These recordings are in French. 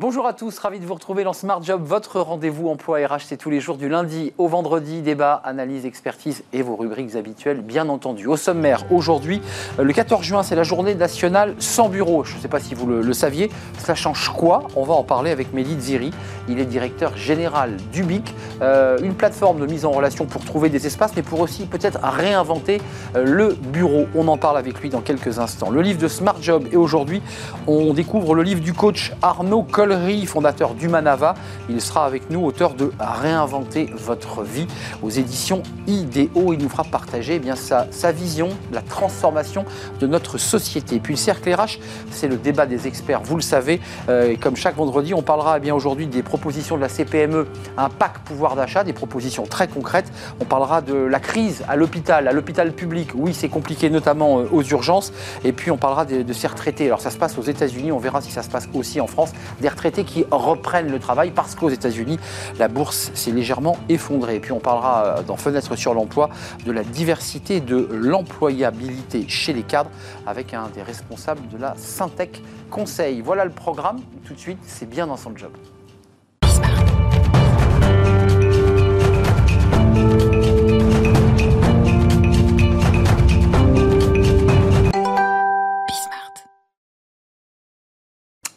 Bonjour à tous, ravi de vous retrouver dans Smart Job, votre rendez-vous emploi RH, c'est tous les jours du lundi au vendredi, débat, analyse, expertise et vos rubriques habituelles, bien entendu. Au sommaire, aujourd'hui, euh, le 14 juin, c'est la journée nationale sans bureau. Je ne sais pas si vous le, saviez, cela change quoi? On va en parler avec Mehdi Ziri, il est directeur général d'Ubic, euh, une plateforme de mise en relation pour trouver des espaces, mais pour aussi peut-être réinventer euh, le bureau. On en parle avec lui dans quelques instants. Le livre de Smart Job, et aujourd'hui, on découvre le livre du coach Arnaud Col fondateur d'Humanava. Il sera avec nous, auteur de Réinventer votre vie aux éditions IDEO. Il nous fera partager eh bien, sa, sa vision, la transformation de notre société. Et puis le cercle RH, c'est le débat des experts, vous le savez. Euh, et comme chaque vendredi, on parlera eh bien aujourd'hui des propositions de la CPME, un pack pouvoir d'achat, des propositions très concrètes. On parlera de la crise à l'hôpital, à l'hôpital public. Oui, c'est compliqué, notamment euh, aux urgences. Et puis on parlera de, de ces retraités. Alors ça se passe aux États-Unis, on verra si ça se passe aussi en France. Des qui reprennent le travail parce qu'aux États-Unis, la bourse s'est légèrement effondrée. Et puis on parlera euh, dans Fenêtre sur l'emploi de la diversité de l'employabilité chez les cadres avec un des responsables de la Syntec Conseil. Voilà le programme. Tout de suite, c'est bien dans son job.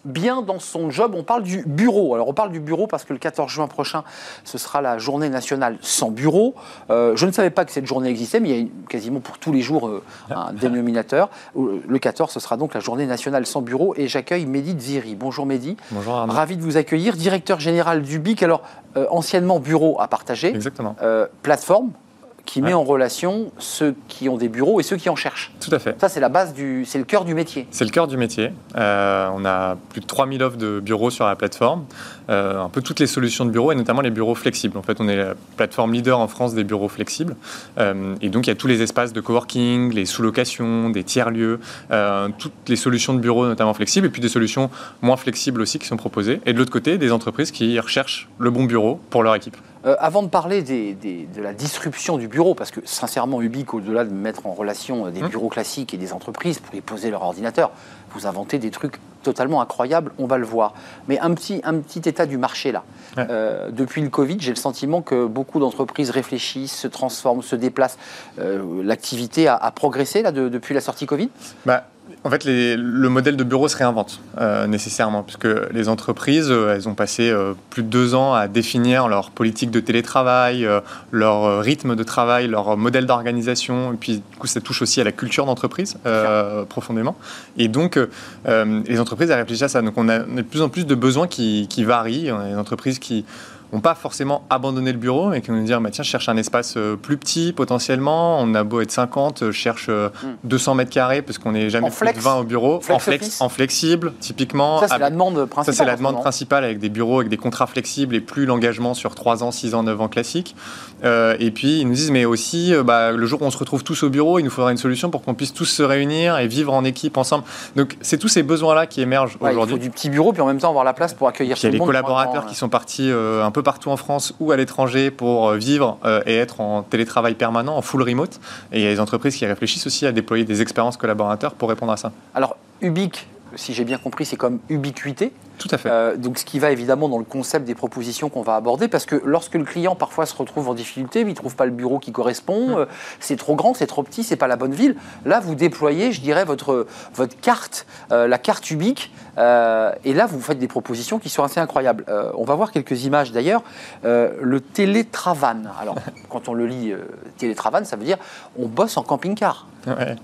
Bien dans son job. On parle du bureau. Alors on parle du bureau parce que le 14 juin prochain, ce sera la journée nationale sans bureau. Euh, je ne savais pas que cette journée existait, mais il y a quasiment pour tous les jours euh, un dénominateur. Le 14, ce sera donc la journée nationale sans bureau et j'accueille Mehdi Dziri. Bonjour Mehdi. Bonjour Arnaud. Ravi de vous accueillir, directeur général du BIC. Alors, euh, anciennement bureau à partager. Exactement. plateforme qui met en relation ceux qui ont des bureaux et ceux qui en cherchent. Tout à fait. Ça, c'est la base du. C'est le cœur du métier. C'est le cœur du métier. Euh, on a plus de 3000 offres de bureaux sur la plateforme. Euh, un peu toutes les solutions de bureaux et notamment les bureaux flexibles. En fait, on est la plateforme leader en France des bureaux flexibles. Euh, et donc, il y a tous les espaces de coworking, les sous-locations, des tiers-lieux, toutes les solutions de bureaux notamment flexibles et puis des solutions moins flexibles aussi qui sont proposées. Et de l'autre côté, des entreprises qui recherchent le bon bureau pour leur équipe. Euh, avant de parler de la disruption du bureau, parce que sincèrement, Ubique, au-delà de mettre en relation euh, des mmh. bureaux classiques et des entreprises pour y poser leur ordinateur, vous inventez des trucs totalement incroyables, on va le voir. Mais un petit, un petit état du marché là. Euh, depuis le Covid, j'ai le sentiment que beaucoup d'entreprises réfléchissent, se transforment, se déplacent. L'activité a, progressé là, depuis la sortie Covid? Bah, en fait, le modèle de bureau se réinvente euh, nécessairement, puisque les entreprises, euh, elles ont passé euh, plus de deux ans à définir leur politique de télétravail, leur rythme de travail, leur modèle d'organisation, et puis du coup, ça touche aussi à la culture d'entreprise profondément. Et donc, les entreprises, elles réfléchissent à ça. Donc, on a, de plus en plus de besoins qui, qui varient. On a des entreprises qui n'ont pas forcément abandonné le bureau, mais qui vont nous dire bah, tiens, je cherche un espace euh, plus petit potentiellement. On a beau être 50, je cherche 200 euh, hmm. mètres carrés parce qu'on n'est jamais plus de 20 au bureau. en, flex, en flexible, typiquement. Ça, c'est la demande principale. Ça, c'est la demande principale avec des bureaux, avec des contrats flexibles et plus l'engagement sur 3 ans, 6 ans, 9 ans classique. Euh, et puis, ils nous disent mais aussi, bah, le jour où on se retrouve tous au bureau, il nous faudra une solution pour qu'on puisse tous se réunir et vivre en équipe ensemble. Donc, c'est tous ces besoins-là qui émergent aujourd'hui. Il faut du petit bureau, puis en même temps avoir la place pour accueillir tout le monde. Il y a les collaborateurs qui sont partis un peu partout en France ou à l'étranger pour euh, vivre euh, et être en télétravail permanent, en full remote. Et il y a des entreprises qui réfléchissent aussi à déployer des expériences collaborateurs pour répondre à ça. Alors, Ubique, si j'ai bien compris, c'est comme ubiquité. Tout à fait. Euh, donc, ce qui va évidemment dans le concept des propositions qu'on va aborder, parce que lorsque le client parfois se retrouve en difficulté, il ne trouve pas le bureau qui correspond, mm. c'est trop grand, c'est trop petit, c'est pas la bonne ville. Là, vous déployez, je dirais, votre, votre carte, la carte ubique, euh, et là, vous faites des propositions qui sont assez incroyables. Euh, on va voir quelques images d'ailleurs. Euh, le télétravan. Alors, quand on le lit télétravan, ça veut dire on bosse en camping-car. Ouais.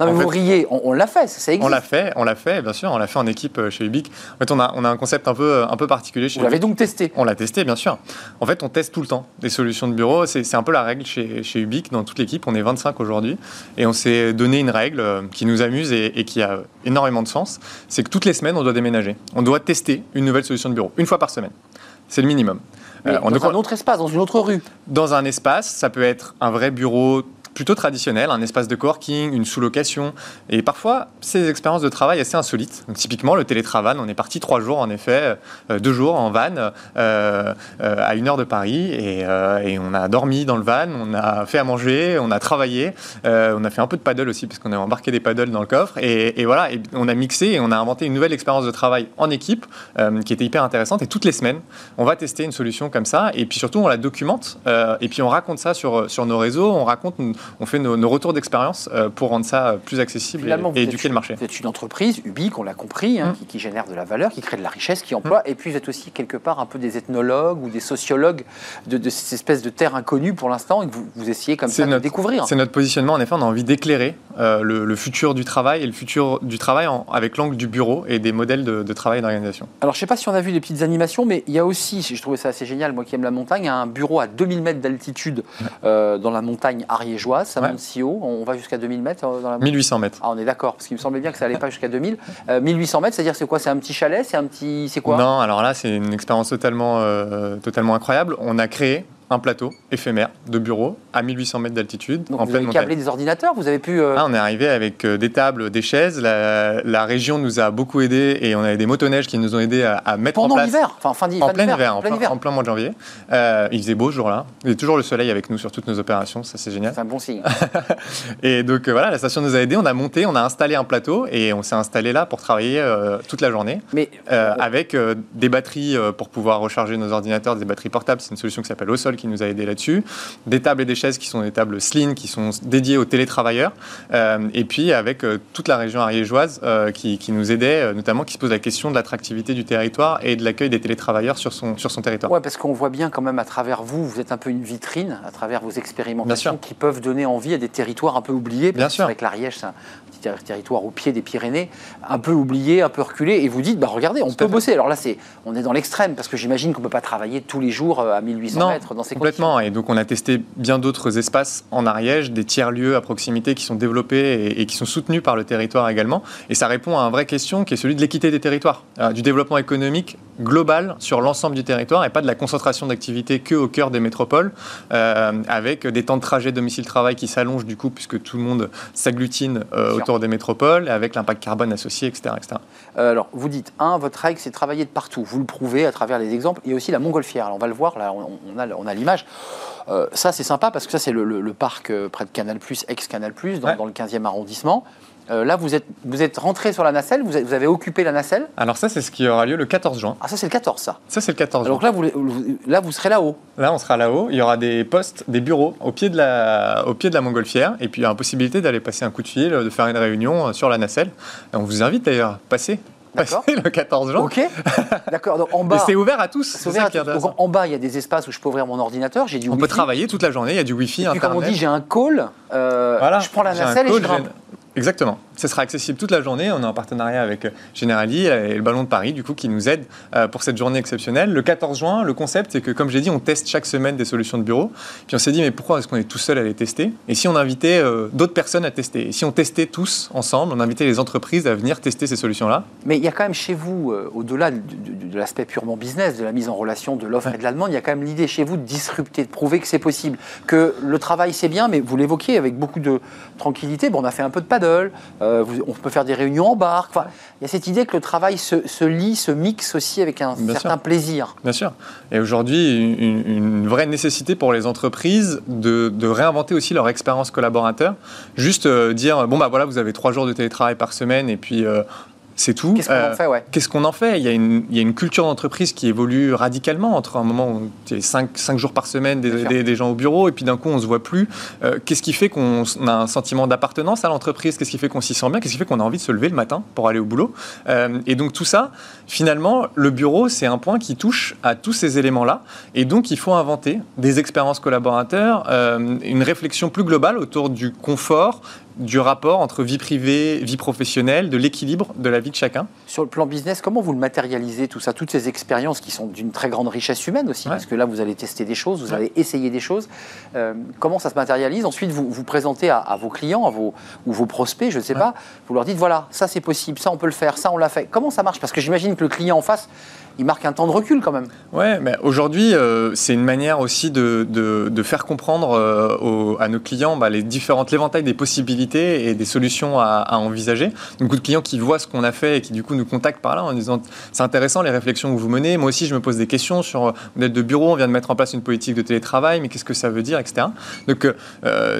Non, mais vous riez, on, l'a fait, ça existe. On l'a fait, on l'a fait, bien sûr, on l'a fait en équipe chez Ubique. En fait, on a, on a un concept un peu, un peu particulier chez Vous l'avez donc testé On l'a testé, bien sûr. En fait, on teste tout le temps des solutions de bureau. C'est un peu la règle chez, chez Ubique, dans toute l'équipe. On est 25 aujourd'hui. Et on s'est donné une règle qui nous amuse et, et qui a énormément de sens. C'est que toutes les semaines, on doit déménager. On doit tester une nouvelle solution de bureau, une fois par semaine. C'est le minimum. Euh, dans un autre espace, dans une autre rue Dans un espace, ça peut être un vrai bureau plutôt traditionnel, un espace de coworking, une sous-location, et parfois ces expériences de travail assez insolites. Typiquement, le télétravail, on est parti trois jours en effet, euh, deux jours en van euh, euh, à une heure de Paris, et, on a dormi dans le van, on a fait à manger, on a travaillé, on a fait un peu de paddle aussi parce qu'on a embarqué des paddles dans le coffre, et, voilà, on a mixé et on a inventé une nouvelle expérience de travail en équipe qui était hyper intéressante. Et toutes les semaines, on va tester une solution comme ça, et puis surtout on la documente, et puis on raconte ça sur nos réseaux, on raconte on fait nos, retours d'expérience euh, pour rendre ça plus accessible et, éduquer le marché. Vous êtes une entreprise, Ubique, on l'a compris, hein, mmh. qui, génère de la valeur, qui crée de la richesse, qui emploie, mmh. et puis vous êtes aussi quelque part un peu des ethnologues ou des sociologues de, de cette espèce de terre inconnue pour l'instant, et que vous, essayez comme ça de découvrir. C'est notre positionnement, en effet, on a envie d'éclairer euh, le, futur du travail et le futur du travail avec l'angle du bureau et des modèles de, travail d'organisation. Alors je ne sais pas si on a vu les petites animations, mais il y a aussi, je trouvais ça assez génial, moi qui aime la montagne, un bureau à 2000 mètres d'altitude euh, dans la montagne ariégeoise, ça monte si haut, on va jusqu'à 2000 mètres euh, dans la 1800 mètres. Ah, on est d'accord, parce qu'il me semblait bien que ça n'allait pas jusqu'à 2000. 1800 mètres, c'est-à-dire c'est quoi? C'est un petit chalet? C'est un petit. C'est quoi? Non, alors là, c'est une expérience totalement, totalement incroyable. On a créé un plateau éphémère de bureau à 1800 mètres d'altitude. en vous avez câblé des ordinateurs Vous avez pu. Euh, ah, on est arrivé avec euh, des tables, des chaises. La, région nous a beaucoup aidé et on avait des motoneiges qui nous ont aidé à, mettre en place. Pendant l'hiver Enfin, fin, en plein hiver, en, plein, en plein mois de janvier. Euh, il faisait beau ce jour-là. Il y a toujours le soleil avec nous sur toutes nos opérations, ça c'est génial. C'est un bon signe. et donc voilà, la station nous a aidé. On a monté, on a installé un plateau et on s'est installé là pour travailler toute la journée. Mais avec des batteries pour pouvoir recharger nos ordinateurs, des batteries portables. C'est une solution qui s'appelle Au Sol qui nous a aidé là-dessus des tables et des chaises qui sont des tables Slim, qui sont dédiées aux télétravailleurs, euh, et puis avec euh, toute la région ariégeoise euh, qui, nous aidait, notamment qui se pose la question de l'attractivité du territoire et de l'accueil des télétravailleurs sur son, sur son territoire. Oui, parce qu'on voit bien quand même à travers vous, vous êtes un peu une vitrine, à travers vos expérimentations qui peuvent donner envie à des territoires un peu oubliés. Bien sûr. Avec l'Ariège, c'est un petit territoire au pied des Pyrénées, un peu oublié, un peu reculé, et vous dites, bah regardez, on peut bosser. Alors là, c'est, on est dans l'extrême, parce que j'imagine qu'on ne peut pas travailler tous les jours à 1800 mètres dans ces complètement. Et donc on a testé bien d'autres espaces en Ariège, des tiers-lieux à proximité qui sont développés et, qui sont soutenus par le territoire également. Et ça répond à une vraie question qui est celui de l'équité des territoires, euh, du développement économique global sur l'ensemble du territoire et pas de la concentration d'activités que au cœur des métropoles, euh, avec des temps de trajet domicile-travail qui s'allongent du coup puisque tout le monde s'agglutine euh, autour des métropoles, avec l'impact carbone associé, etc. etc. alors, vous dites, un, votre règle, c'est travailler de partout. Vous le prouvez à travers les exemples. Et aussi la montgolfière. Alors, on va le voir, là, on, a, on a l'image. Euh, ça, c'est sympa parce que ça, c'est le, parc euh, près de Canal, ex-Canal, dans, dans, le 15e arrondissement. Euh, là, vous êtes, vous êtes rentré sur la nacelle, vous, avez occupé la nacelle Alors ça, c'est ce qui aura lieu le 14 juin. Ah, ça, c'est le 14, ça Ça, c'est le 14 juin. Donc là, vous, là, vous serez là-haut Là, on sera là-haut. Il y aura des postes, des bureaux au pied de la, au pied de la montgolfière. Et puis, il y aura la possibilité d'aller passer un coup de fil, de faire une réunion sur la nacelle. on vous invite d'ailleurs, passer le 14 juin. Ok. D'accord. Donc en bas. C'est ouvert à tous. C'est ouvert Donc en bas, il y a des espaces où je peux ouvrir mon ordinateur. J'ai du. On peut travailler toute la journée. Il y a du Wi-Fi. Et puis comme on dit, j'ai un call. Euh, voilà. Je prends la nacelle et je grimpe. Exactement. Ce sera accessible toute la journée. On est en partenariat avec Generali et le Ballon de Paris, du coup, qui nous aident euh, pour cette journée exceptionnelle. Le 14 juin, le concept, c'est que, comme j'ai dit, on teste chaque semaine des solutions de bureau. Puis on s'est dit, mais pourquoi est-ce qu'on est tout seul à les tester? Et si on invitait euh, d'autres personnes à tester? Et si on testait tous ensemble, on invitait les entreprises à venir tester ces solutions-là? Mais il y a quand même chez vous, euh, au-delà de, l'aspect purement business, de la mise en relation de l'offre et de la demande, il y a quand même l'idée chez vous de disrupter, de prouver que c'est possible. Que le travail, c'est bien, mais vous l'évoquez avec beaucoup de tranquillité. Bon, on a fait un peu de paddle on peut faire des réunions en barque. il y a cette idée que le travail se, lie, se mixe aussi avec un certain plaisir. Bien sûr. Et aujourd'hui, une, vraie nécessité pour les entreprises de, réinventer aussi leur expérience collaborateur. Juste euh, dire, bon, bah voilà, vous avez trois jours de télétravail par semaine et puis euh, c'est tout. Qu'est-ce qu'on en euh, fait ouais. Qu'est-ce qu'on en fait? Il y, a une, il y, a une, culture d'entreprise qui évolue radicalement entre un moment où tu es 5, jours par semaine des, des, gens au bureau et puis d'un coup on se voit plus. Euh, qu'est-ce qui fait qu'on a un sentiment d'appartenance à l'entreprise? Qu'est-ce qui fait qu'on s'y sent bien? Qu'est-ce qui fait qu'on a envie de se lever le matin pour aller au boulot? Euh, Et donc tout ça, finalement, le bureau, c'est un point qui touche à tous ces éléments-là. Et donc il faut inventer des expériences collaborateurs, une réflexion plus globale autour du confort, du rapport entre vie privée, vie professionnelle, de l'équilibre de la vie de chacun. Sur le plan business, comment vous le matérialisez tout ça, toutes ces expériences qui sont d'une très grande richesse humaine aussi, parce que là vous allez tester des choses, vous allez essayer des choses. Euh, comment ça se matérialise? Ensuite, vous vous présentez à, vos clients, à vos ou vos prospects, je ne sais pas. Vous leur dites voilà, ça c'est possible, ça on peut le faire, ça on l'a fait. Comment ça marche? Parce que j'imagine que le client en face, il marque un temps de recul quand même. Ouais, mais aujourd'hui, euh, c'est une manière aussi de, de, faire comprendre euh, à nos clients bah, les différentes l'éventail des possibilités et des solutions à, à envisager. Beaucoup de clients qui voient ce qu'on a fait et qui du coup nous contactent par là en disant c'est intéressant les réflexions que vous menez. Moi aussi, je me pose des questions sur modèle de bureau. On vient de mettre en place une politique de télétravail, mais qu'est-ce que ça veut dire, etc. Donc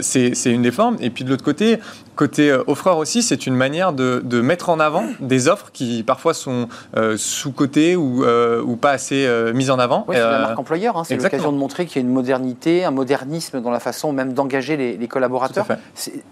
c'est une des formes. Et puis de l'autre côté, côté offreur aussi, c'est une manière de, de, mettre en avant des offres qui parfois sont sous-cotées ou euh, ou pas assez euh, mise en avant. Oui, c'est la euh, marque employeur. Hein. c'est l'occasion de montrer qu'il y a une modernité, un modernisme dans la façon même d'engager les, collaborateurs.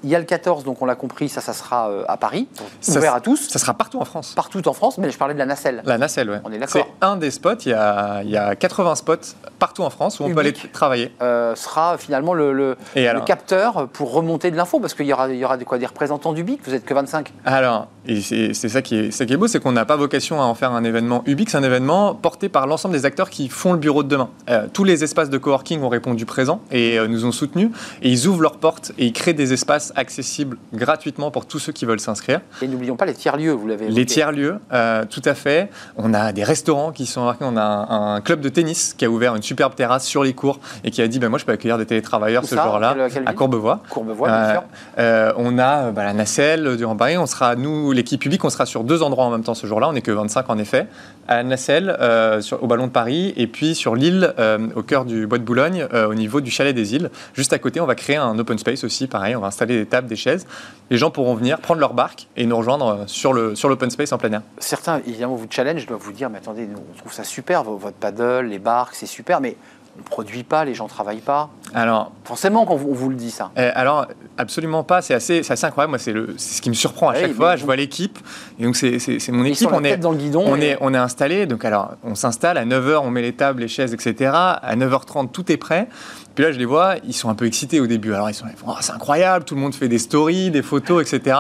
Il y a le 14, donc on l'a compris, ça, ça sera à Paris, ouvert à tous. Ça sera partout en France. Partout en France, mais je parlais de la nacelle. La nacelle, oui. On est d'accord. C'est un des spots. Il y, a, il y a 80 spots partout en France où on peut aller travailler. sera finalement le, le, capteur pour remonter de l'info, parce qu'il y aura, il y aura des, quoi, des représentants du BIC. Vous êtes que 25. Alors, et c'est ça qui est, ça qui est beau, c'est qu'on n'a pas vocation à en faire un événement UBIC, c'est un événement porté par l'ensemble des acteurs qui font le bureau de demain. Euh, tous les espaces de coworking ont répondu présent et euh, nous ont soutenus. Et ils ouvrent leurs portes et ils créent des espaces accessibles gratuitement pour tous ceux qui veulent s'inscrire. Et n'oublions pas les tiers-lieux, vous l'avez Les tiers-lieux, euh, tout à fait. On a des restaurants qui sont marqués. On a un, club de tennis qui a ouvert une superbe terrasse sur les cours et qui a dit ben, Moi, je peux accueillir des télétravailleurs ce jour-là à Courbevoie. Courbevoie, bien sûr. on a bah, la nacelle durant Paris. On sera, nous, l'équipe publique, on sera sur deux endroits en même temps ce jour-là. On n'est que 25 en effet. À la nacelle, sur, au Ballon de Paris, et puis sur l'île, euh, au cœur du Bois de Boulogne, euh, au niveau du chalet des îles. Juste à côté, on va créer un open space aussi, pareil, on va installer des tables, des chaises. Les gens pourront venir prendre leur barque et nous rejoindre euh, sur l'open sur space en plein air. Certains, évidemment, vous challenge, doivent vous dire, mais attendez, on trouve ça super, votre paddle, les barques, c'est super, mais on ne produit pas, les gens ne travaillent pas. Alors, Forcément qu'on vous, le dit ça. Eh, alors, absolument pas. C'est assez, assez, incroyable. Moi, c'est ce qui me surprend à chaque fois. Je vois l'équipe. Et donc, c'est mon équipe. on, est, dans le guidon on, est, on est installé. Donc, alors, on s'installe. À 9h, on met les tables, les chaises, etc. À 9h30, tout est prêt. Puis là, je les vois, ils sont un peu excités au début. Alors, ils sont là, oh, c'est incroyable, tout le monde fait des stories, des photos, etc.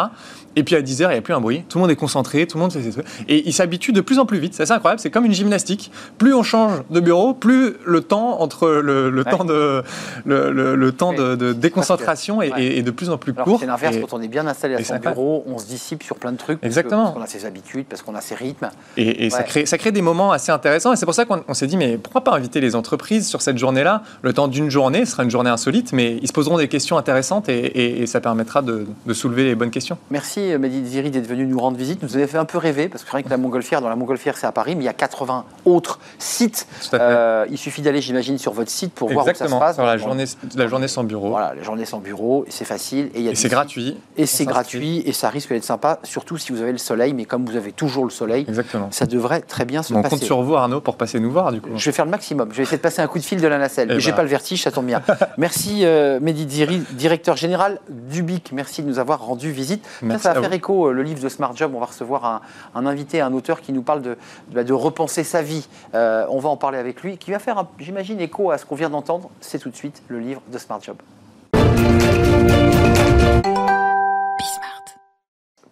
Et puis à 10h, il n'y a plus un bruit. Tout le monde est concentré, tout le monde fait ses trucs. Et il s'habitue de plus en plus vite. C'est incroyable. C'est comme une gymnastique. Plus on change de bureau, plus le temps entre le, temps de le, le temps de, déconcentration est, de plus en plus court. C'est l'inverse. Quand on est bien installé à son bureau, on se dissipe sur plein de trucs. Exactement. Parce qu'on a ses habitudes, parce qu'on a ses rythmes. Et, ça crée ça crée des moments assez intéressants. Et c'est pour ça qu'on s'est dit mais pourquoi pas inviter les entreprises sur cette journée-là? Le temps d'une journée, ce sera une journée insolite, mais ils se poseront des questions intéressantes et, ça permettra de, de soulever les bonnes questions. Merci Mehdi Ziri d'être venu nous rendre visite. Nous avez fait un peu rêver, parce que rien que la Montgolfière, dans la Montgolfière c'est à Paris, mais il y a 80 autres sites. Euh, il suffit d'aller, j'imagine, sur votre site pour voir où ça se passe. Sur la journée, la journée sans bureau. Voilà, la journée sans bureau, c'est facile. Et, c'est gratuit. Et c'est gratuit, et ça risque d'être sympa, surtout si vous avez le soleil, mais comme vous avez toujours le soleil, Exactement. ça devrait très bien se passer. On compte sur vous, Arnaud, pour passer nous voir, du coup. Je vais faire le maximum. Je vais essayer de passer un coup de fil de la nacelle. Eh mais j'ai ben. pas le vertige, ça tombe bien. Merci, euh, Mehdi Ziri, directeur général du BIC. Merci de nous avoir rendu visite. ça va faire écho, euh, le livre de Smart Job. On va recevoir un, invité, un auteur qui nous parle de, de, repenser sa vie. Euh, on va en parler avec lui, qui va faire, j'imagine, écho à ce qu'on vient d'entendre. C'est tout de suite le livre de Smart Job.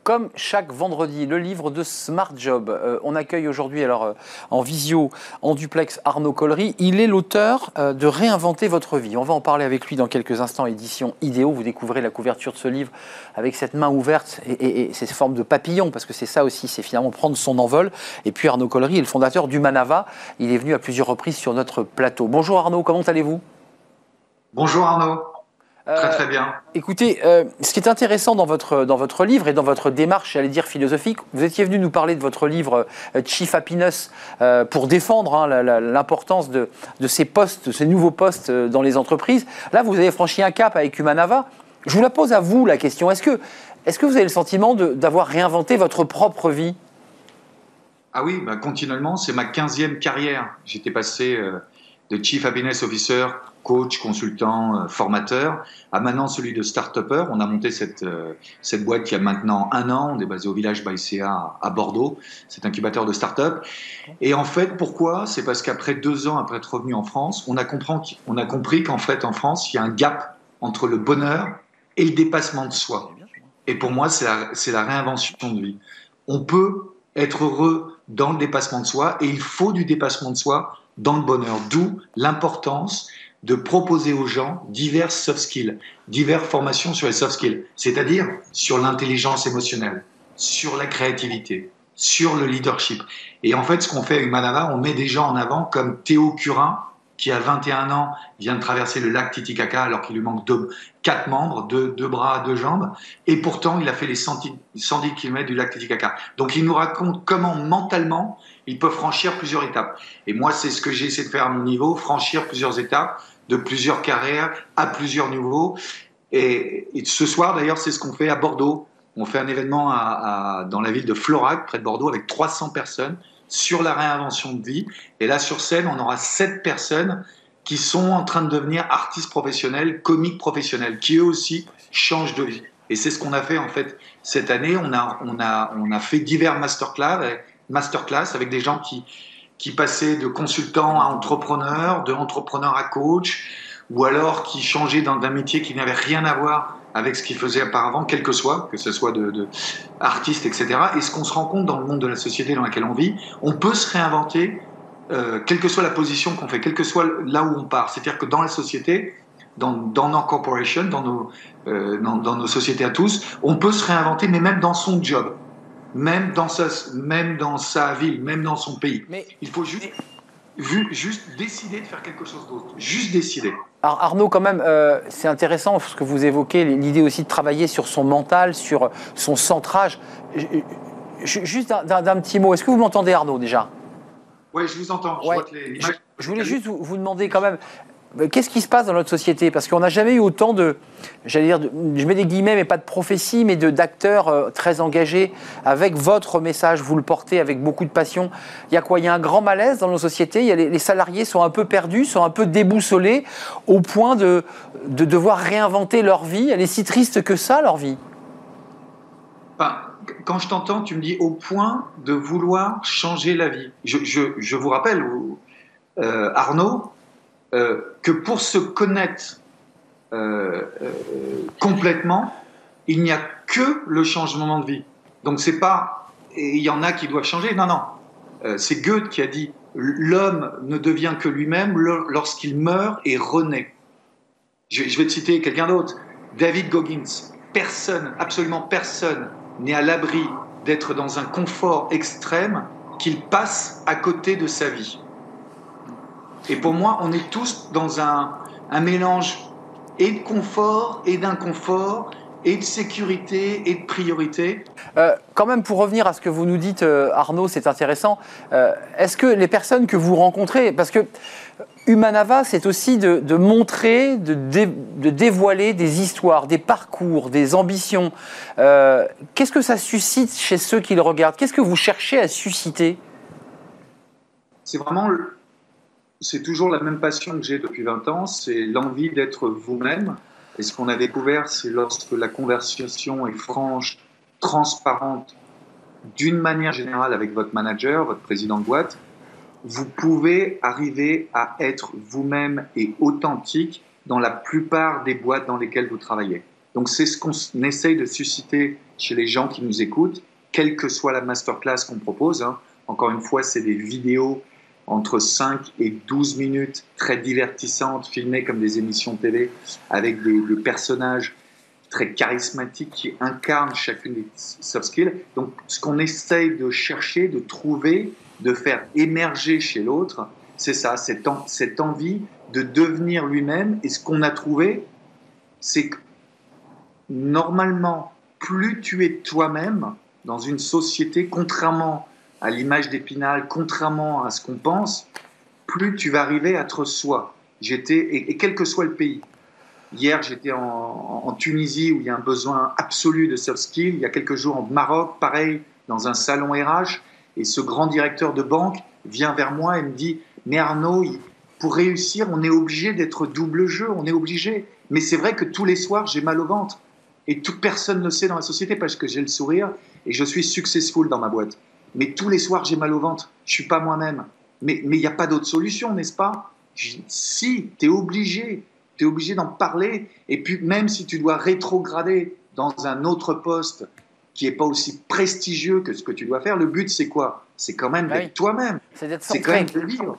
Comme chaque vendredi, le livre de Smart Job. Euh, on accueille aujourd'hui, alors euh, en visio, en duplex, Arnaud Collery. Il est l'auteur euh, de Réinventer votre vie. On va en parler avec lui dans quelques instants, édition Idéo. Vous découvrez la couverture de ce livre avec cette main ouverte et, et, ces formes de papillon, parce que c'est ça aussi, c'est finalement prendre son envol. Et puis Arnaud Collery est le fondateur du Manava. Il est venu à plusieurs reprises sur notre plateau. Bonjour Arnaud, comment allez-vous? Bonjour Arnaud. Très très bien. Euh, écoutez, euh, ce qui est intéressant dans votre, dans votre livre et dans votre démarche, j'allais dire philosophique, vous étiez venu nous parler de votre livre euh, Chief Happiness pour défendre hein, l'importance de, de, ces postes, ces nouveaux postes dans les entreprises. Là, vous avez franchi un cap avec Humanava. Je vous la pose à vous la question. Est-ce que, est que vous avez le sentiment d'avoir réinventé votre propre vie? Ah oui, bah, continuellement, c'est ma 15e carrière. J'étais passé de Chief Happiness Officer coach, consultant, euh, formateur, à maintenant celui de start-upper. On a monté cette, euh, cette boîte qui a maintenant un an. On est basé au village Baïséa à Bordeaux. C'est incubateur de start-up. Et en fait, pourquoi? C'est parce qu'après deux ans, après être revenu en France, on a, compris, on a compris qu'en fait, en France, il y a un gap entre le bonheur et le dépassement de soi. Et pour moi, c'est la, la réinvention de vie. On peut être heureux dans le dépassement de soi et il faut du dépassement de soi dans le bonheur. D'où l'importance de proposer aux gens diverses soft skills, diverses formations sur les soft skills, c'est-à-dire sur l'intelligence émotionnelle, sur la créativité, sur le leadership. Et en fait, ce qu'on fait à Humanava, on met des gens en avant comme Théo Curin, qui a 21 ans vient de traverser le lac Titicaca alors qu'il lui manque deux, quatre membres, deux, deux, bras, deux jambes, et pourtant il a fait les 110, 110 km du lac Titicaca. Donc il nous raconte comment mentalement il peut franchir plusieurs étapes. Et moi c'est ce que j'ai essayé de faire à mon niveau, franchir plusieurs étapes de plusieurs carrières à plusieurs niveaux. Et, ce soir d'ailleurs c'est ce qu'on fait à Bordeaux. On fait un événement dans la ville de Florac, près de Bordeaux, avec 300 personnes sur la réinvention de vie. Et là, sur scène, on aura sept personnes qui sont en train de devenir artistes professionnels, comiques professionnels, qui eux aussi changent de vie. Et c'est ce qu'on a fait en fait cette année. On a, on a, on a fait divers masterclass, masterclass avec des gens qui, qui passaient de consultants à entrepreneurs, de entrepreneurs à coach, ou alors qui changeaient d'un métier qui n'avait rien à voir avec ce qu'il faisait auparavant, quel que soit, que ce soit de, artiste, etc. Et ce qu'on se rend compte dans le monde de la société dans laquelle on vit, on peut se réinventer, euh, quelle que soit la position qu'on fait, quel que soit là où on part. C'est-à-dire que dans la société, dans, dans nos corporations, dans nos, euh, dans, nos sociétés à tous, on peut se réinventer, mais même dans son job, même dans sa, même dans sa ville, même dans son pays. Mais il faut juste décider de faire quelque chose d'autre. Juste décider. Alors Arnaud, quand même, euh, c'est intéressant ce que vous évoquez, l'idée aussi de travailler sur son mental, sur son centrage. Juste d'un petit mot, est-ce que vous m'entendez Arnaud déjà? Oui, je vous entends. Ouais. Je, les je, je, voulais juste vous, vous demander quand même, Qu'est-ce qui se passe dans notre société? Parce qu'on n'a jamais eu autant de, j'allais dire, de, je mets des guillemets, mais pas de prophétie, mais d'acteurs euh, très engagés avec votre message. Vous le portez avec beaucoup de passion. Il y a quoi? Il y a un grand malaise dans nos sociétés. Les, salariés sont un peu perdus, sont un peu déboussolés, au point de, de devoir réinventer leur vie. Elle est si triste que ça, leur vie. Quand je t'entends, tu me dis au point de vouloir changer la vie. Je, je, je vous rappelle, euh, Arnaud, euh, que pour se connaître euh, euh, complètement, il n'y a que le changement de vie. Donc c'est pas, il y en a qui doivent changer. Non, non. C'est Goethe qui a dit l'homme ne devient que lui-même lorsqu'il meurt et renaît. Je, je vais te citer quelqu'un d'autre. David Goggins. Personne, absolument personne, n'est à l'abri d'être dans un confort extrême qu'il passe à côté de sa vie. Et pour moi, on est tous dans un, un mélange et de confort et d'inconfort et de sécurité et de priorité. Euh, quand même, pour revenir à ce que vous nous dites, euh, Arnaud, c'est intéressant. Euh, Est-ce que les personnes que vous rencontrez, parce que Humanava, c'est aussi de, de, montrer, de, dé, de, dévoiler des histoires, des parcours, des ambitions. Qu'est-ce que ça suscite chez ceux qui le regardent? Qu'est-ce que vous cherchez à susciter? C'est vraiment c'est toujours la même passion que j'ai depuis 20 ans, c'est l'envie d'être vous-même. Et ce qu'on a découvert, c'est lorsque la conversation est franche, transparente, d'une manière générale avec votre manager, votre président de boîte, vous pouvez arriver à être vous-même et authentique dans la plupart des boîtes dans lesquelles vous travaillez. Donc c'est ce qu'on essaye de susciter chez les gens qui nous écoutent, quelle que soit la masterclass qu'on propose. Hein. Encore une fois, c'est des vidéos entre 5 et 12 minutes très divertissantes, filmées comme des émissions télé, avec des, des, personnages très charismatiques qui incarnent chacune des soft skills. Donc, ce qu'on essaye de chercher, de trouver, de faire émerger chez l'autre, c'est ça, cette, en, cette envie de devenir lui-même. Et ce qu'on a trouvé, c'est que normalement, plus tu es toi-même dans une société, contrairement à l'image d'Épinal, contrairement à ce qu'on pense, plus tu vas arriver à être soi. J'étais, et, quel que soit le pays. Hier, j'étais en, en, Tunisie où il y a un besoin absolu de soft skills. Il y a quelques jours au Maroc, pareil, dans un salon RH. Et ce grand directeur de banque vient vers moi et me dit Mais Arnaud, pour réussir, on est obligé d'être double jeu, on est obligé. Mais c'est vrai que tous les soirs, j'ai mal au ventre. Et toute personne ne le sait dans la société parce que j'ai le sourire et je suis successful dans ma boîte mais tous les soirs j'ai mal au ventre, je suis pas moi-même. Mais il n'y a pas d'autre solution, n'est-ce pas? Si, tu es obligé, tu es obligé d'en parler, et puis même si tu dois rétrograder dans un autre poste qui n'est pas aussi prestigieux que ce que tu dois faire, le but c'est quoi? C'est quand même d'être oui. toi-même. C'est quand même de vivre.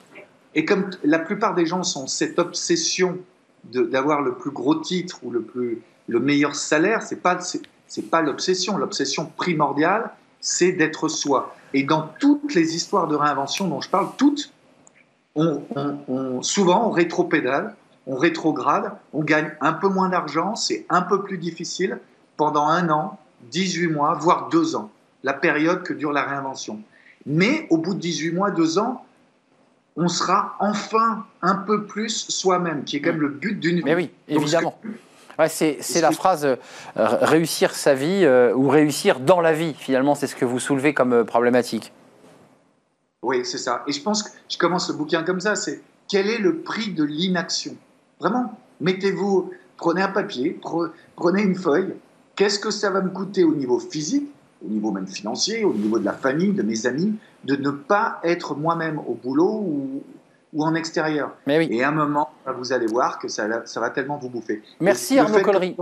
Et comme la plupart des gens sont cette obsession d'avoir le plus gros titre ou le, plus, le meilleur salaire, c'est pas, c'est pas l'obsession. L'obsession primordiale, c'est d'être soi. Et dans toutes les histoires de réinvention dont je parle, toutes, on, souvent on rétropédale, on rétrograde, on gagne un peu moins d'argent, c'est un peu plus difficile pendant un an, 18 mois, voire deux ans, la période que dure la réinvention. Mais au bout de 18 mois, deux ans, on sera enfin un peu plus soi-même, qui est quand même le but d'une vie. Mais oui, évidemment. C'est la phrase euh, réussir sa vie euh, ou réussir dans la vie, finalement, c'est ce que vous soulevez comme euh, problématique. Oui, c'est ça. Et je pense que je commence le bouquin comme ça, c'est quel est le prix de l'inaction? Vraiment, mettez-vous, prenez un papier, prenez une feuille, qu'est-ce que ça va me coûter au niveau physique, au niveau même financier, au niveau de la famille, de mes amis, de ne pas être moi-même au boulot ou, ou en extérieur. Et à un moment, vous allez voir que ça, ça va tellement vous bouffer. Merci Arnaud Collery.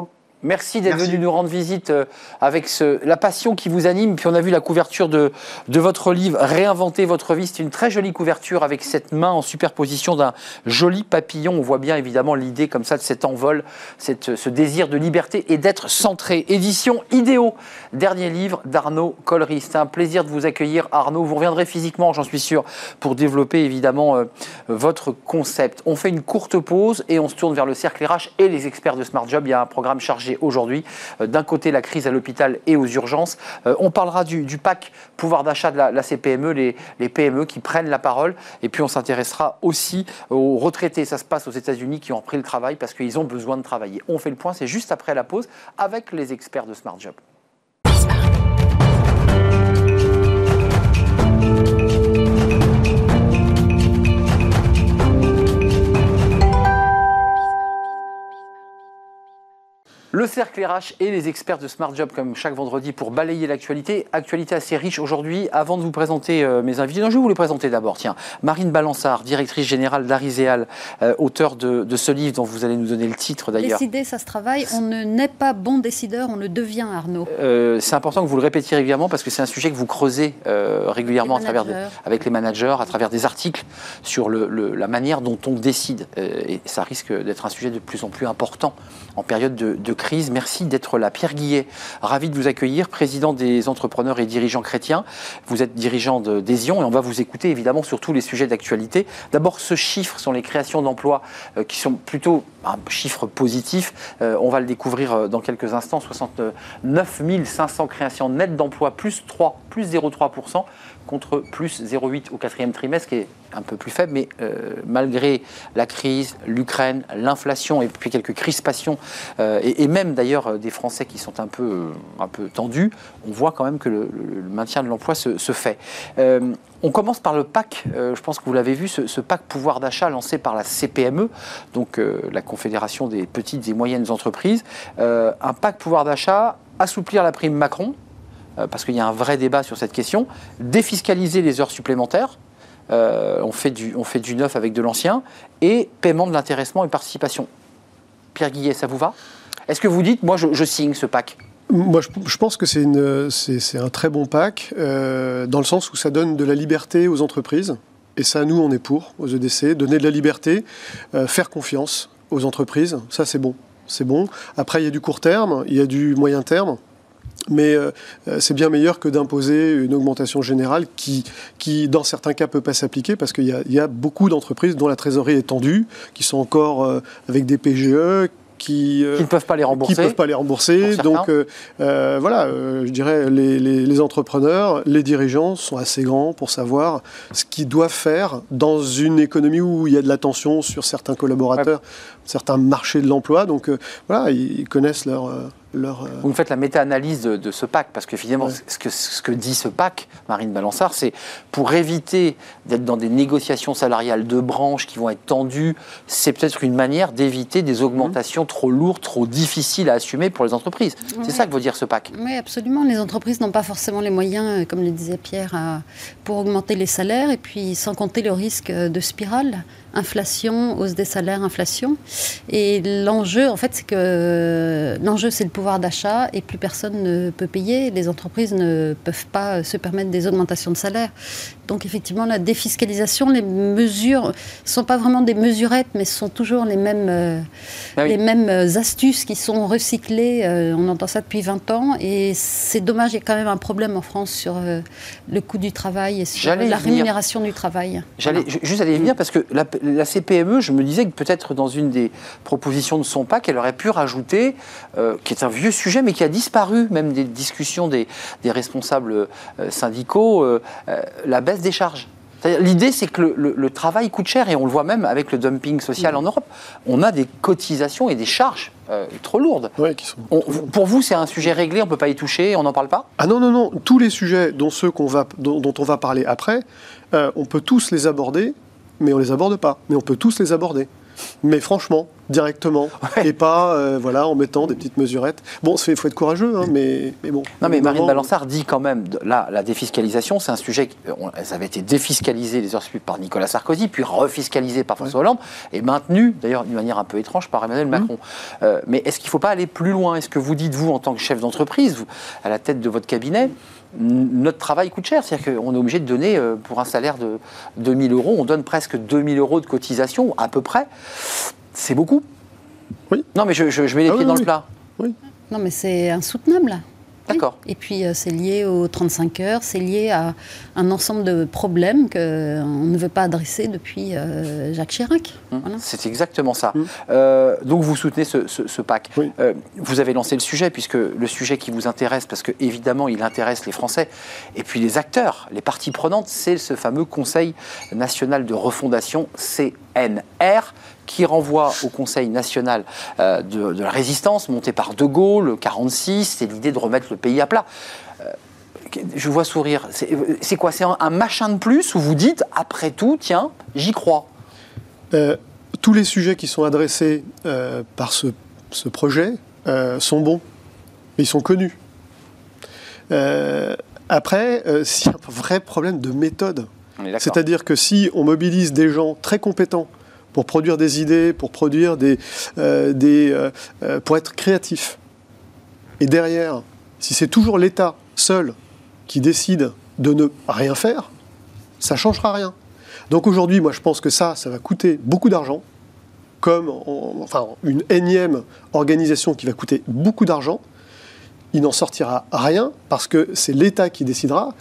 Merci d'être venu nous rendre visite euh, avec la passion qui vous anime. Puis on a vu la couverture de, votre livre Réinventer votre vie. C'est une très jolie couverture avec cette main en superposition d'un joli papillon. On voit bien évidemment l'idée comme ça de cet envol, ce désir de liberté et d'être centré. Édition Idéo, dernier livre d'Arnaud Collery. C'est un plaisir de vous accueillir Arnaud. Vous reviendrez physiquement, j'en suis sûr, pour développer évidemment euh, votre concept. On fait une courte pause et on se tourne vers le cercle RH et les experts de Smart Job. Il y a un programme chargé aujourd'hui. Euh, d'un côté, la crise à l'hôpital et aux urgences. Euh, on parlera du, pack pouvoir d'achat de la, CPME, les, les, PME qui prennent la parole. Et puis, on s'intéressera aussi aux retraités. Ça se passe aux États-Unis qui ont repris le travail parce qu'ils ont besoin de travailler. On fait le point, c'est juste après la pause avec les experts de Smart Job. Le cercle RH et les experts de Smart Job comme chaque vendredi pour balayer l'actualité. Actualité assez riche aujourd'hui. Avant de vous présenter euh, mes invités, je vais vous les présenter d'abord. Tiens, Marine Balançard, directrice générale d'Ariséal, euh, auteur de, ce livre dont vous allez nous donner le titre d'ailleurs. Décider, ça se travaille. On ne n'est pas bon décideur, on le devient, Arnaud. Euh, c'est important que vous le répétiez régulièrement parce que c'est un sujet que vous creusez régulièrement à travers avec les managers, à travers des articles sur la manière dont on décide. et ça risque d'être un sujet de plus en plus important en période de, de Merci d'être là. Pierre Guillet, ravi de vous accueillir, président des entrepreneurs et dirigeants chrétiens. Vous êtes dirigeant d'Esion et on va vous écouter évidemment sur tous les sujets d'actualité. D'abord, ce chiffre sur les créations d'emplois euh, qui sont plutôt un chiffre positif. Euh, on va le découvrir euh, dans quelques instants. 69 500 créations nettes d'emplois, plus 3, plus 0,3% contre plus 0,8 au quatrième trimestre, qui est un peu plus faible, mais euh, malgré la crise, l'Ukraine, l'inflation et puis quelques crispations, euh, et, même d'ailleurs euh, des Français qui sont un peu, tendus, on voit quand même que le, maintien de l'emploi se, fait. on commence par le PAC, je pense que vous l'avez vu, ce, ce, PAC pouvoir d'achat lancé par la CPME, donc la Confédération des petites et moyennes entreprises. un PAC pouvoir d'achat, assouplir la prime Macron, parce qu'il y a un vrai débat sur cette question, défiscaliser les heures supplémentaires, euh, on, fait du, neuf avec de l'ancien, et paiement de l'intéressement et participation. Pierre Guillet, ça vous va? Est-ce que vous dites, moi je, signe ce pack? Moi, je, pense que c'est un très bon pack, euh, dans le sens où ça donne de la liberté aux entreprises. Et ça, nous, on est pour, aux EDC, donner de la liberté, euh, faire confiance aux entreprises. Ça, c'est bon. C'est bon. Après, il y a du court terme, il y a du moyen terme. Mais euh, euh, c'est bien meilleur que d'imposer une augmentation générale qui, qui, dans certains cas, peut pas s'appliquer parce qu'il y, a beaucoup d'entreprises dont la trésorerie est tendue, qui sont encore euh, avec des PGE, qui, ne peuvent pas les rembourser. Qui peuvent pas les rembourser. Donc voilà, je dirais les, les, entrepreneurs, les dirigeants sont assez grands pour savoir ce qu'ils doivent faire dans une économie où il y a de la tension sur certains collaborateurs, certains marchés de l'emploi. Donc voilà, ils connaissent leur euh, Vous faites la méta-analyse de, ce pacte, parce que finalement, ce, que, ce que dit ce pacte, Marine Balançard, c'est pour éviter d'être dans des négociations salariales de branches qui vont être tendues, c'est peut-être une manière d'éviter des augmentations trop lourdes, trop difficiles à assumer pour les entreprises. C'est ça que veut dire ce pacte. Oui, absolument. Les entreprises n'ont pas forcément les moyens, euh, comme le disait Pierre, pour augmenter les salaires, et puis sans compter le risque de spirale inflation, hausse des salaires, inflation. Et l'enjeu, en fait, c'est que l'enjeu, c'est le pouvoir d'achat et plus personne ne peut payer. Les entreprises ne peuvent pas se permettre des augmentations de salaire. Donc effectivement, la défiscalisation, les mesures ne sont pas vraiment des mesurettes, mais ce sont toujours les mêmes, euh, Ah oui. les mêmes euh, astuces qui sont recyclées. Euh, on entend ça depuis 20 ans et c'est dommage, il y a quand même un problème en France sur le coût du travail et sur la venir. rémunération du travail. J'allais ju- juste aller y venir parce que la, la CPME, je me disais que peut-être dans une des propositions de son pack, elle aurait pu rajouter, euh, qui est un vieux sujet, mais qui a disparu, même des discussions des, des responsables euh, syndicaux, euh, la baisse des charges. L'idée, c'est que le, le- le travail coûte cher, et on le voit même avec le dumping social en Europe. On a des cotisations et des charges euh, trop lourdes. Ouais, qui sont... On- pour vous, c'est un sujet réglé, on ne peut pas y toucher, on n'en parle pas? Ah non, non, non, tous les sujets dont, ceux qu'on va, dont, dont on va parler après, euh, on peut tous les aborder, mais on les aborde pas. Mais on peut tous les aborder. Mais franchement, directement, Ouais. et pas euh, voilà, en mettant des petites mesurettes. Bon, il faut être courageux, hein, mais, mais bon. Non, mais Marine Balançard dit quand même, là, la défiscalisation, c'est un sujet, qui- on- elles avaient été défiscalisées, les heures sup, par Nicolas Sarkozy, puis refiscalisées par François Hollande, et maintenues, d'ailleurs, d'une manière un peu étrange, par Emmanuel Macron. Euh, mais est-ce qu'il ne faut pas aller plus loin? Est-ce que vous dites, vous, en tant que chef d'entreprise, à la tête de votre cabinet, notre travail coûte cher C'est-à-dire qu'on est obligé de donner, euh, pour un salaire de 2000 euros, on donne presque 2000 euros de cotisation, à peu près. C'est beaucoup Oui. Non, mais je, je- je mets les Ah pieds oui, dans oui. le plat. Non, mais c'est insoutenable. Oui. D'accord. Et puis euh, c'est lié aux 35 heures, c'est lié à un ensemble de problèmes qu'on ne veut pas adresser depuis euh, Jacques Chirac. Hum, Voilà. C'est exactement ça. Hum. Euh, donc vous soutenez ce, ce- ce pacte. Oui. Euh, vous avez lancé le sujet, puisque le sujet qui vous intéresse, parce que évidemment il intéresse les Français, et puis les acteurs, les parties prenantes, c'est ce fameux Conseil national de refondation, CNR, qui renvoie au Conseil national euh, de, de la résistance, monté par De Gaulle, le 46, c'est l'idée de remettre le pays à plat. Euh, Je vois sourire. C'est c'est quoi? C'est un, un machin de plus où vous dites, après tout, tiens, j'y crois? Euh, tous les sujets qui sont adressés euh, par ce, ce projet euh, sont bons. Ils sont connus. Euh, après, euh, a un vrai problème de méthode, c'est-à-dire que si on mobilise des gens très compétents pour produire des idées, pour produire des, euh, euh, euh, pour être créatifs, et derrière, si c'est toujours l'État seul qui décide de ne rien faire, ça changera rien. Donc aujourd'hui, moi, je pense que ça, ça va coûter beaucoup d'argent, comme en- enfin une énième organisation qui va coûter beaucoup d'argent. Il n'en sortira rien parce que c'est l'État qui décidera.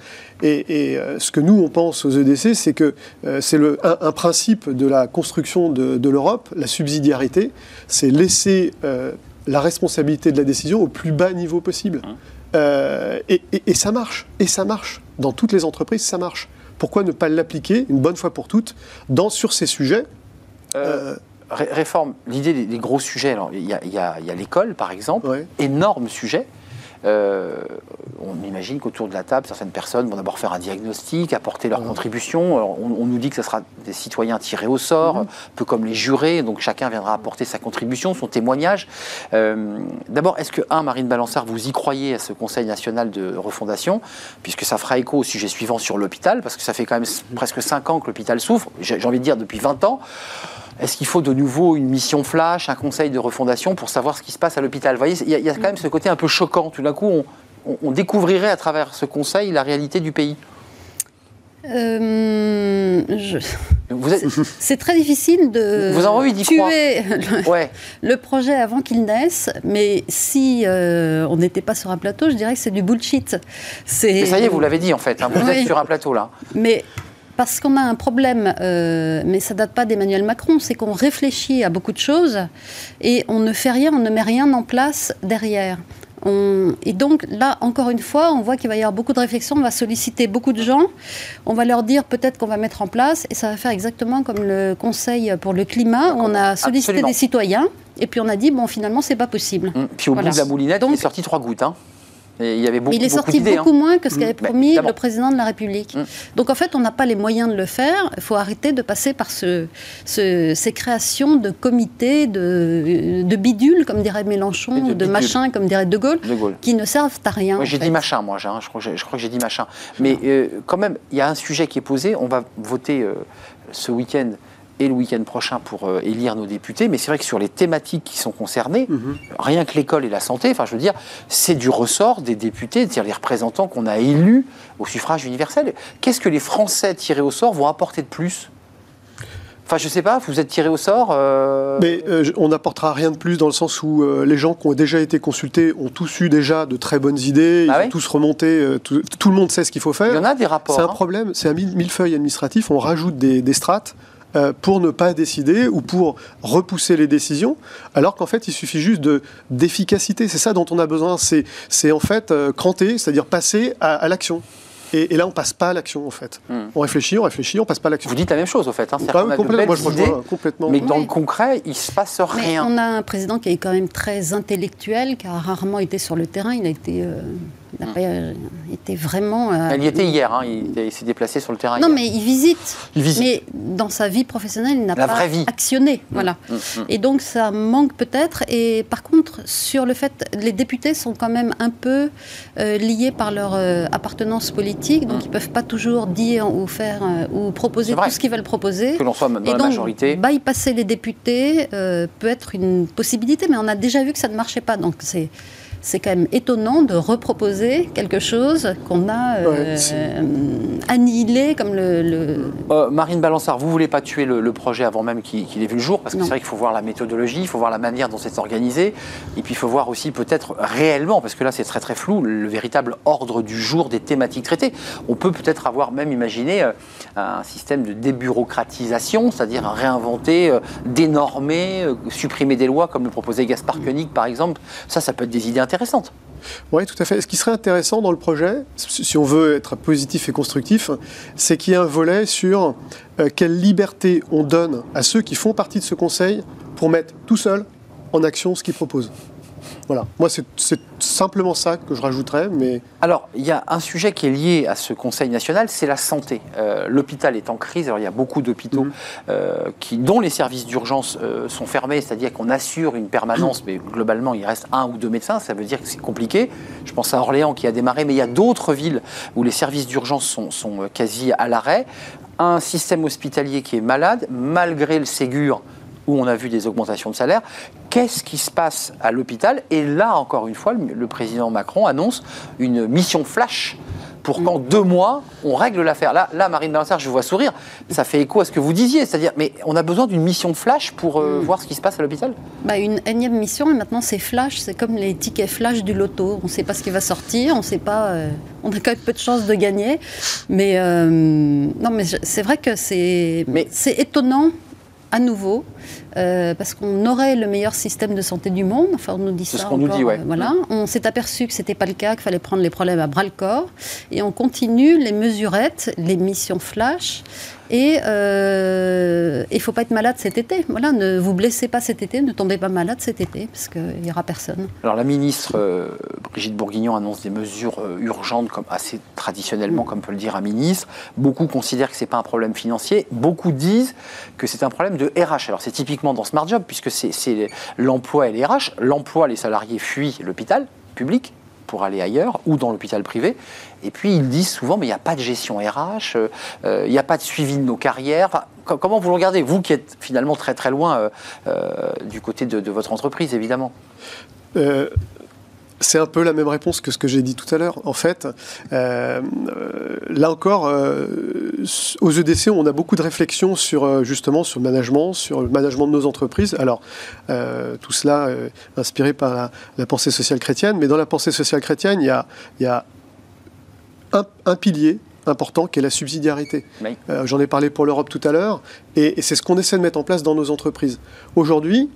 Et, et, euh, ce que nous, on pense aux EDC, c'est que euh, c'est un, un principe de la construction de, de l'Europe, la subsidiarité, c'est laisser euh, la responsabilité de la décision au plus bas niveau possible. Euh, et, et- et ça marche, et ça marche. Dans toutes les entreprises, ça marche. Pourquoi ne pas l'appliquer une bonne fois pour toutes dans, sur ces sujets Euh, ré- réforme, l'idée des, des gros sujets. Alors, il y a, il y l'école, par exemple, Ouais. énorme sujet. Euh, on imagine qu'autour de la table, certaines personnes vont d'abord faire un diagnostic, apporter leur Mhm. contribution. Alors, on, on nous dit que ce sera des citoyens tirés au sort, un peu comme les jurés, donc chacun viendra apporter sa contribution, son témoignage. Euh, d'abord, est-ce que, un, Marine Balançard, vous y croyez à ce Conseil national de refondation, puisque ça fera écho au sujet suivant sur l'hôpital, parce que ça fait quand même presque 5 ans que l'hôpital souffre, j'ai envie de dire depuis 20 ans. Est-ce qu'il faut de nouveau une mission flash, un conseil de refondation pour savoir ce qui se passe à l'hôpital? Vous voyez, il y, a- il y a quand même ce côté un peu choquant. Tout d'un coup, on, on- on découvrirait à travers ce conseil la réalité du pays. Euh, je- Vous êtes... C'est très difficile de Vous avez envie tuer le, Ouais, le projet avant qu'il naisse, mais si euh, on n'était pas sur un plateau, je dirais que c'est du bullshit. C'est- mais ça y est, vous l'avez dit en fait. hein, vous Oui. êtes sur un plateau là. Mais parce qu'on a un problème, euh, mais ça date pas d'Emmanuel Macron, c'est qu'on réfléchit à beaucoup de choses et on ne fait rien, on ne met rien en place derrière. On- et donc là, encore une fois, on voit qu'il va y avoir beaucoup de réflexions, on va solliciter beaucoup de gens, on va leur dire peut-être qu'on va mettre en place, et ça va faire exactement comme le Conseil pour le climat, où on a sollicité Absolument. des citoyens, et puis on a dit, bon, finalement, c'est pas possible. Hum, Puis au Voilà. bout de la moulinette, Donc- il est sorti trois gouttes. hein. Et il y avait beaucoup, Mais il est beaucoup sorti beaucoup hein. moins que ce qu'avait Bah, promis le président de la République. Mm. Donc en fait, on n'a pas les moyens de le faire. Il faut arrêter de passer par ce, ce- ces créations de comités, de, de bidules, comme dirait Mélenchon, Et de machins, comme dirait De Gaulle, De Gaulle. qui ne servent à rien. Ouais, j'ai dit machin, moi. hein, je, crois que j'ai- je crois que j'ai dit machin. Mais euh, quand même, il y a un sujet qui est posé. On va voter euh, ce week-end et le week-end prochain pour euh, élire nos députés. Mais c'est vrai que sur les thématiques qui sont concernées, Mhm. rien que l'école et la santé, enfin je veux dire, c'est du ressort des députés, c'est-à-dire les représentants qu'on a élus au suffrage universel. Qu'est-ce que les Français tirés au sort vont apporter de plus? Enfin, je sais pas, vous êtes tirés au sort. euh, Mais euh, on n'apportera rien de plus dans le sens où euh, les gens qui ont déjà été consultés ont tous eu déjà de très bonnes idées, ils Ah ont tous remonté, tout, tout le monde sait ce qu'il faut il y faire. en a des rapports. C'est un hein. problème, c'est un mille- millefeuille administratif, on rajoute des, des strates euh, pour ne pas décider ou pour repousser les décisions, alors qu'en fait il suffit juste de- d'efficacité, c'est ça dont on a besoin, c'est c'est en fait euh, cranter, c'est-à-dire passer à, à l'action. Et, et là on passe pas à l'action en fait. Hmm. On réfléchit, on réfléchit, on passe pas à l'action. Vous dites la même chose, au fait. Hein. Bah oui, complètement, moi je idées, rejoins complètement. mais dans le concret, il se passe Mais rien. on a un président qui est quand même très intellectuel, qui a rarement été sur le terrain. Il a été, euh, il n'a pas euh, été vraiment. euh, Elle y était hier, hein, il, il s'est déplacé sur le terrain. Non, hier. mais il visite. Il visite. Mais dans sa vie professionnelle, il n'a pas vraie vie. actionné. Voilà. Hum, hum. Et donc ça manque peut-être. Et par contre, sur le fait, les députés sont quand même un peu euh, liés par leur euh, appartenance politique, donc ils peuvent pas toujours dire ou faire ou proposer tout ce qu'ils veulent proposer. Que l'on soit dans Et la donc, majorité. bypasser les députés peut être une possibilité, mais on a déjà vu que ça ne marchait pas. Donc c'est c'est quand même étonnant de reproposer quelque chose qu'on a euh, Ouais, annihilé comme le, le- Euh, Marine Balançard, vous voulez pas tuer le, le projet avant même qu'il qu'il ait vu le jour, parce que Non. c'est vrai qu'il faut voir la méthodologie, il faut voir la manière dont c'est organisé, et puis il faut voir aussi peut-être réellement, parce que là c'est très très flou, le véritable ordre du jour des thématiques traitées. On peut peut-être avoir même imaginé euh, un système de débureaucratisation, c'est-à-dire réinventer, dénormer, supprimer des lois, comme le proposait Gaspard Koenig par exemple. Ça, ça peut être des idées Oui, tout à fait. Ce qui serait intéressant dans le projet, si si on veut être positif et constructif, c'est qu'il y ait un volet sur euh, quelle liberté on donne à ceux qui font partie de ce conseil pour mettre tout seul en action ce qu'ils proposent. Voilà. Moi, c'est simplement ça que je rajouterais, mais Alors, il y a un sujet qui est lié à ce Conseil national, c'est la santé. Euh, L'hôpital est en crise. Alors, il y a beaucoup d'hôpitaux Mhm. euh, qui, dont les services d'urgence euh, sont fermés, c'est-à-dire qu'on assure une permanence, mais globalement, il reste un ou deux médecins. Ça veut dire que c'est compliqué. Je pense à Orléans qui a démarré, mais il y a d'autres villes où les services d'urgence sont, sont, quasi à l'arrêt. Un système hospitalier qui est malade, malgré le Ségur où on a vu des augmentations de salaire. Qu'est-ce qui se passe à l'hôpital? Et là, encore une fois, le, président Macron annonce une mission flash pour qu'en deux mois, on règle l'affaire. Là, là, Marine Balançard, je vous vois sourire. Ça fait écho à ce que vous disiez. C'est-à-dire, mais on a besoin d'une mission flash pour euh, voir ce qui se passe à l'hôpital? Bah, une énième mission. Et maintenant, c'est flash. C'est comme les tickets flash du loto. On ne sait pas ce qui va sortir. On sait pas. euh, on a quand même peu de chances de gagner. Mais euh, non, mais c'est vrai que c'est étonnant à nouveau, euh, parce qu'on aurait le meilleur système de santé du monde. Enfin, on nous dit C'est ça. ce qu'on nous dit, ouais. euh, voilà. On s'est aperçu que c'était pas le cas, qu'il fallait prendre les problèmes à bras le corps, et on continue les mesurettes, les missions flash. Et euh, il faut pas être malade cet été. Voilà, ne vous blessez pas cet été, ne tombez pas malade cet été, parce qu'il y aura personne. Alors la ministre euh, Brigitte Bourguignon annonce des mesures euh, urgentes, comme assez traditionnellement, comme peut le dire un ministre. Beaucoup considèrent que c'est pas un problème financier. Beaucoup disent que c'est un problème de RH. Alors c'est typiquement dans Smart Job, puisque c'est l'emploi et les RH. L'emploi, les salariés fuient l'hôpital public pour aller ailleurs ou dans l'hôpital privé. Et puis ils disent souvent, mais il n'y a pas de gestion RH, euh, il n'y a pas de suivi de nos carrières. Comment vous le regardez, vous qui êtes finalement très très loin euh, euh, du côté de, votre entreprise, évidemment? C'est un peu la même réponse que ce que j'ai dit tout à l'heure. En fait, euh, euh, là encore, euh, aux EDC, on a beaucoup de réflexions sur euh, justement sur le management, sur le management de nos entreprises. Alors, euh, tout cela inspiré par la, la pensée sociale chrétienne, mais dans la pensée sociale chrétienne, il y a, il y a un, un pilier important qui est la subsidiarité. Oui. Euh, J'en ai parlé pour l'Europe tout à l'heure, et, et c'est ce qu'on essaie de mettre en place dans nos entreprises. Aujourd'hui,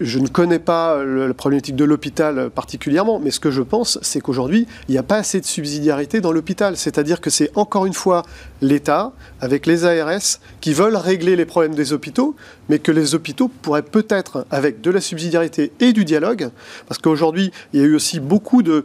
je ne connais pas la problématique de l'hôpital euh, particulièrement, mais ce que je pense, c'est qu'aujourd'hui, il n'y a pas assez de subsidiarité dans l'hôpital. C'est-à-dire que c'est encore une fois l'État, avec les ARS, qui veulent régler les problèmes des hôpitaux, mais que les hôpitaux pourraient peut-être, avec de la subsidiarité et du dialogue, parce qu'aujourd'hui, il y a eu aussi beaucoup de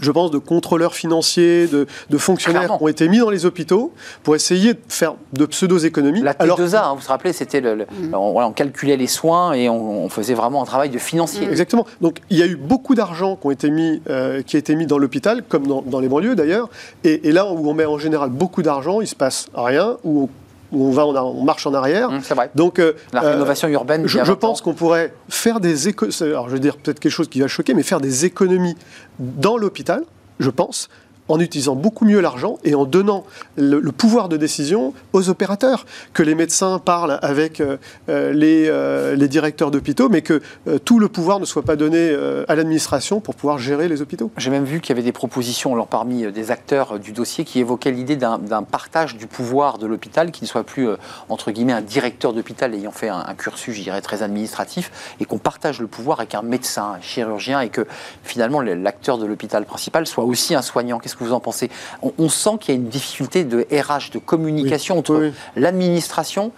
je pense, de contrôleurs financiers, de, de fonctionnaires Clairement. qui ont été mis dans les hôpitaux pour essayer de faire de pseudo-économies. La T2A, alors- hein, vous vous rappelez, c'était le, le- on, calculait les soins et on, on faisait vraiment un travail de financier. Exactement. Donc il y a eu beaucoup d'argent qui, ont été mis, euh, qui a été mis dans l'hôpital, comme dans, dans les banlieues d'ailleurs. Et, et là où on met en général beaucoup d'argent, il se passe rien, ou où on, va, on, marche en arrière. Mmh, c'est vrai. Donc, la rénovation urbaine. Je, je pense qu'on pourrait faire des économies. Alors, je veux dire peut-être quelque chose qui va choquer, mais faire des économies dans l'hôpital, je pense, en utilisant beaucoup mieux l'argent et en donnant le, pouvoir de décision aux opérateurs. Que les médecins parlent avec euh, euh, les, euh, les, directeurs d'hôpitaux, mais que tout le pouvoir ne soit pas donné à l'administration pour pouvoir gérer les hôpitaux. J'ai même vu qu'il y avait des propositions alors, parmi des acteurs du dossier qui évoquaient l'idée d'un partage du pouvoir de l'hôpital, qui ne soit plus, entre guillemets, un directeur d'hôpital ayant fait un, cursus, je dirais, très administratif, et qu'on partage le pouvoir avec un médecin, un chirurgien, et que finalement l'acteur de l'hôpital principal soit aussi un soignant. Qu'est-ce que vous en pensez on, sent qu'il y a une difficulté de RH, de communication entre l'administration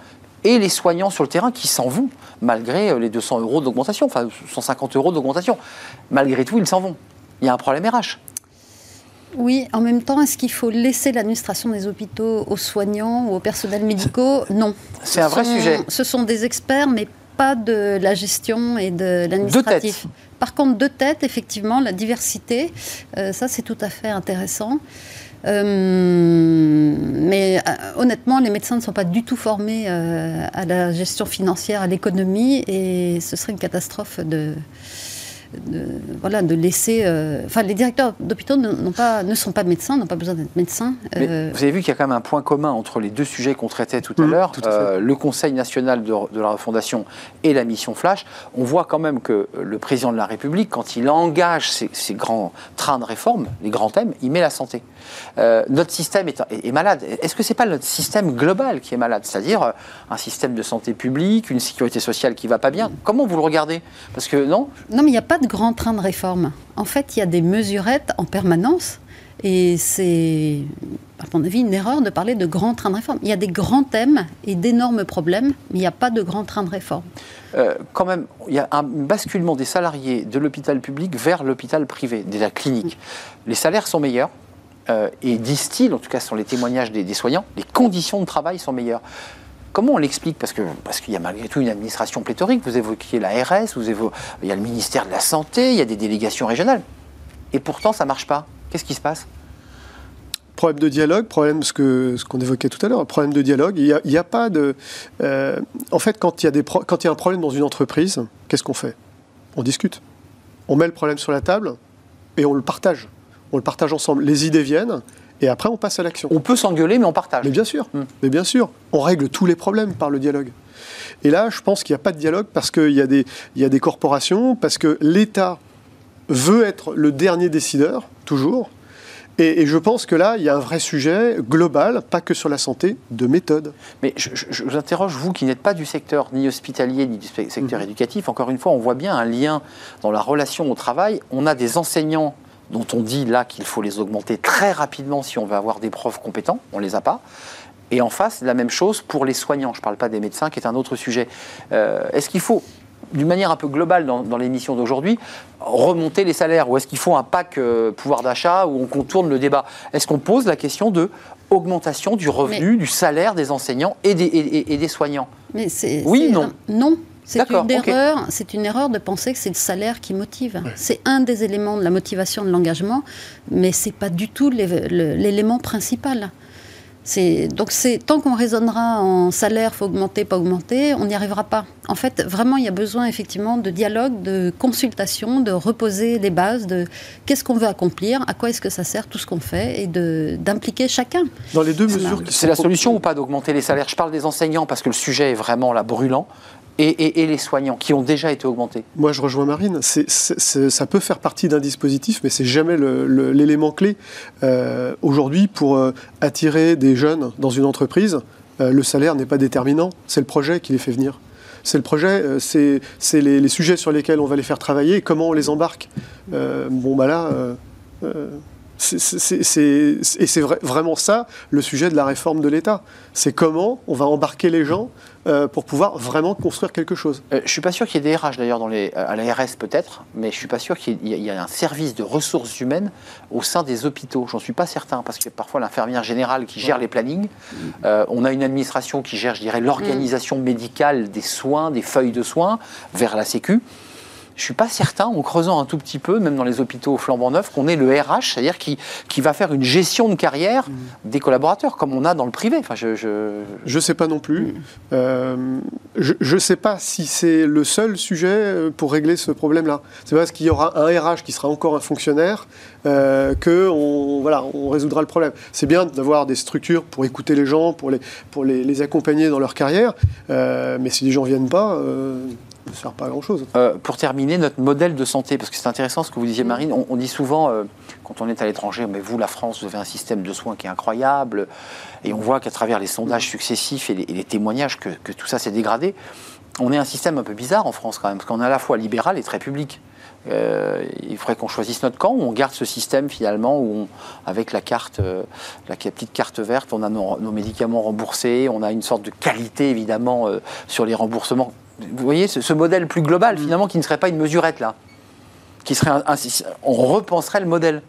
et les soignants sur le terrain qui s'en vont, malgré euh, les 200 euros d'augmentation, enfin 150 euros d'augmentation. Malgré tout, ils s'en vont. Il y a un problème RH. Oui, en même temps, est-ce qu'il faut laisser l'administration des hôpitaux aux soignants ou aux personnels médicaux? Non. C'est un vrai sujet. Ce sont des experts, mais pas de la gestion et de l'administratif. Par contre, deux têtes, effectivement, la diversité, euh, ça c'est tout à fait intéressant. Euh, mais euh, honnêtement, les médecins ne sont pas du tout formés à la gestion financière, à l'économie, et ce serait une catastrophe de, de, voilà, de laisser. Euh, enfin, les directeurs d'hôpitaux pas, ne sont pas médecins, n'ont pas besoin d'être médecins. Euh. vous avez vu qu'il y a quand même un point commun entre les deux sujets qu'on traitait tout à mmh, l'heure, euh, le Conseil national de, la refondation et la mission Flash. On voit quand même que le président de la République, quand il engage ces, grands trains de réforme, les grands thèmes, il met la santé. notre système est, est, malade. Est-ce que c'est pas notre système global qui est malade? C'est-à-dire un système de santé publique, une sécurité sociale qui va pas bien? Comment vous le regardez? Parce que non Non, mais il n'y a pas de grand train de réforme. En fait, il y a des mesurettes en permanence. Et c'est, à mon avis, une erreur de parler de grand train de réforme. Il y a des grands thèmes et d'énormes problèmes, mais il n'y a pas de grand train de réforme. Euh, quand même, il y a un basculement des salariés de l'hôpital public vers l'hôpital privé, de la clinique. Les salaires sont meilleurs. Euh, et disent-ils, en tout cas, ce sont les témoignages des, des soignants, les conditions de travail sont meilleures. Comment on l'explique Parce qu'il y a malgré tout une administration pléthorique. Vous évoquiez la RS, il y a le ministère de la Santé, il y a des délégations régionales. Et pourtant, ça ne marche pas. Qu'est-ce qui se passe problème de dialogue, problème ce que ce qu'on évoquait tout à l'heure, problème de dialogue. Il n'y a, pas de. Euh, en fait, quand il y a un problème dans une entreprise, qu'est-ce qu'on fait? On discute. On met le problème sur la table et on le partage. On le partage ensemble. Les idées viennent et après, on passe à l'action. On peut s'engueuler, mais on partage. Mais bien sûr, hmm. mais bien sûr, on règle tous les problèmes par le dialogue. Et là, je pense qu'il n'y a pas de dialogue parce qu'il y, a des, il y a des corporations, parce que l'État veut être le dernier décideur, toujours. Et, je pense que là, il y a un vrai sujet global, pas que sur la santé, de méthode. Mais je, vous interroge, vous qui n'êtes pas du secteur ni hospitalier ni du secteur hmm. éducatif, encore une fois, on voit bien un lien dans la relation au travail. On a des enseignants dont on dit là qu'il faut les augmenter très rapidement si on veut avoir des profs compétents, on ne les a pas. Et en face, la même chose pour les soignants. Je ne parle pas des médecins, qui est un autre sujet. Euh, est-ce qu'il faut, d'une manière un peu globale dans, l'émission d'aujourd'hui, remonter les salaires? Ou est-ce qu'il faut un pack euh, pouvoir d'achat où on contourne le débat? Est-ce qu'on pose la question de augmentation du revenu, du salaire des enseignants et des, et, des soignants? Mais c'est, Oui, non Non, c'est une, erreur, c'est une erreur de penser que c'est le salaire qui motive. C'est un des éléments de la motivation de l'engagement, mais ce n'est pas du tout l'élément principal. Donc tant qu'on raisonnera en salaire, faut augmenter, pas augmenter, on n'y arrivera pas. En fait, vraiment, il y a besoin effectivement de dialogue, de consultation, de reposer les bases de qu'est-ce qu'on veut accomplir, à quoi est-ce que ça sert tout ce qu'on fait et d'impliquer chacun. Dans les deux mesures, c'est la solution ou pas d'augmenter les salaires? Je parle des enseignants parce que le sujet est vraiment là brûlant et, les soignants qui ont déjà été augmentés Moi, je rejoins Marine. ça peut faire partie d'un dispositif, mais c'est jamais l'élément clé. Euh, aujourd'hui, pour euh, attirer des jeunes dans une entreprise, euh, le salaire n'est pas déterminant. C'est le projet qui les fait venir. C'est le projet, c'est les, sujets sur lesquels on va les faire travailler comment on les embarque. bon, bah là et c'est vraiment ça le sujet de la réforme de l'État. C'est comment on va embarquer les gens euh, pour pouvoir vraiment construire quelque chose. Euh, je ne suis pas sûr qu'il y ait des RH d'ailleurs à la RS peut-être, mais je ne suis pas sûr qu'il y, ait un service de ressources humaines au sein des hôpitaux. J'en suis pas certain parce qu'il y a parfois l'infirmière générale qui gère les plannings. Euh, on a une administration qui gère, je dirais, l'organisation médicale des soins, des feuilles de soins vers la Sécu je suis pas certain, en creusant un tout petit peu, même dans les hôpitaux flambant neufs, qu'on ait le RH, c'est-à-dire qui, qui va faire une gestion de carrière des collaborateurs, comme on a dans le privé. Enfin, je, je... Je sais pas non plus. Euh, je ne sais pas si c'est le seul sujet euh, pour régler ce problème-là. C'est parce qu'il y aura un RH qui sera encore un fonctionnaire euh, que on, voilà, on résoudra le problème. C'est bien d'avoir des structures pour écouter les gens, pour les, pour les, les accompagner dans leur carrière, euh, mais si les gens viennent pas, ne sert pas à grand-chose. Euh, pour terminer, notre modèle de santé, parce que c'est intéressant ce que vous disiez, Marine, on, on dit souvent, euh, quand on est à l'étranger, mais vous, la France, vous avez un système de soins qui est incroyable, et on voit qu'à travers les sondages successifs et les, et les témoignages que, que tout ça s'est dégradé, on est un système un peu bizarre en France quand même, parce qu'on est à la fois libéral et très public. Euh, il faudrait qu'on choisisse notre camp, où on garde ce système finalement, où on, avec la carte, euh, la petite carte verte, on a nos, nos médicaments remboursés, on a une sorte de qualité évidemment euh, sur les remboursements. Vous voyez, ce, ce modèle plus global finalement, qui ne serait pas une mesurette là, qui serait un, un- on repenserait le modèle.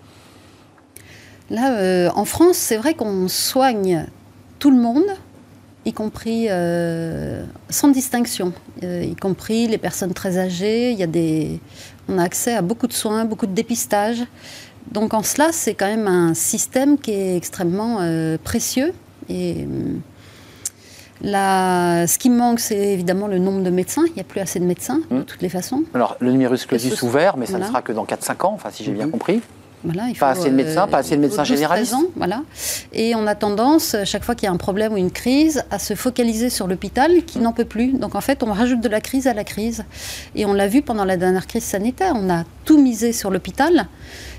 Là, euh, en France, c'est vrai qu'on soigne tout le monde, y compris euh, sans distinction, euh, y compris les personnes très âgées. Il y a des, on a accès à beaucoup de soins, beaucoup de dépistage. Donc en cela, c'est quand même un système qui est extrêmement précieux. Et ce qui manque, c'est évidemment le nombre de médecins. Il n'y a plus assez de médecins, de Mm. toutes les façons. Alors, le numerus clausus ouvert, mais ça ne sera que dans 4-5 ans, enfin si j'ai bien Mhm. compris. Voilà, il Pas assez de médecins, pas assez de médecins 12, généralistes. 13 ans, voilà. Et on a tendance, euh, chaque fois qu'il y a un problème ou une crise, à se focaliser sur l'hôpital qui n'en peut plus. Donc en fait, on rajoute de la crise à la crise. Et on l'a vu pendant la dernière crise sanitaire, on a tout misé sur l'hôpital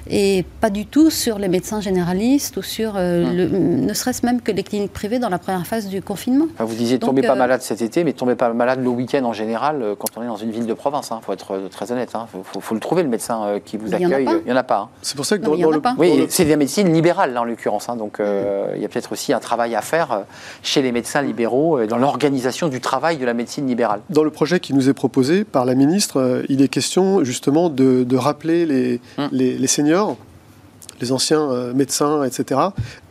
et pas du tout sur les médecins généralistes ou sur, euh, le- ne serait-ce même que les cliniques privées dans la première phase du confinement. Enfin, vous disiez Donc, tombez pas euh, malade cet été, mais tombez pas malade le week-end en général euh, quand on est dans une ville de province. Il faut être très honnête. Il faut, faut- faut le trouver, le médecin euh, qui vous accueille. Il n'y en a pas. hein. C'est pour ça que Non, dans, dans le, pas. Oui, c'est de la médecine libérale, là, en l'occurrence. hein. donc, euh, il y a peut-être aussi un travail à faire chez les médecins libéraux, euh, dans l'organisation du travail de la médecine libérale. Dans le projet qui nous est proposé par la ministre, il est question justement de, de rappeler les, Hum. les, les seniors, les anciens euh, médecins, etc.,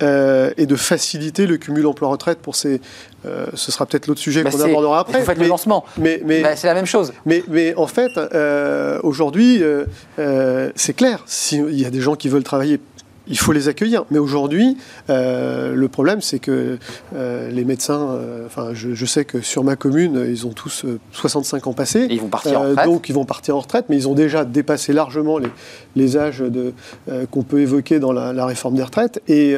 euh, et de faciliter le cumul emploi-retraite pour ces. euh, ce sera peut-être l'autre sujet Bah, qu'on abordera après. Vous faites mais, le lancement. mais, mais, Bah, c'est la même chose. mais, mais en fait, aujourd'hui, c'est clair. S'il y a des gens qui veulent travailler, il faut les accueillir. Mais aujourd'hui, euh, le problème, c'est que euh, les médecins, euh, enfin, je, je sais que sur ma commune, ils ont tous euh, 65 ans passés. Et ils vont partir en retraite. donc ils vont partir en retraite, mais ils ont déjà dépassé largement les, les âges qu'on peut évoquer dans la, la réforme des retraites. Et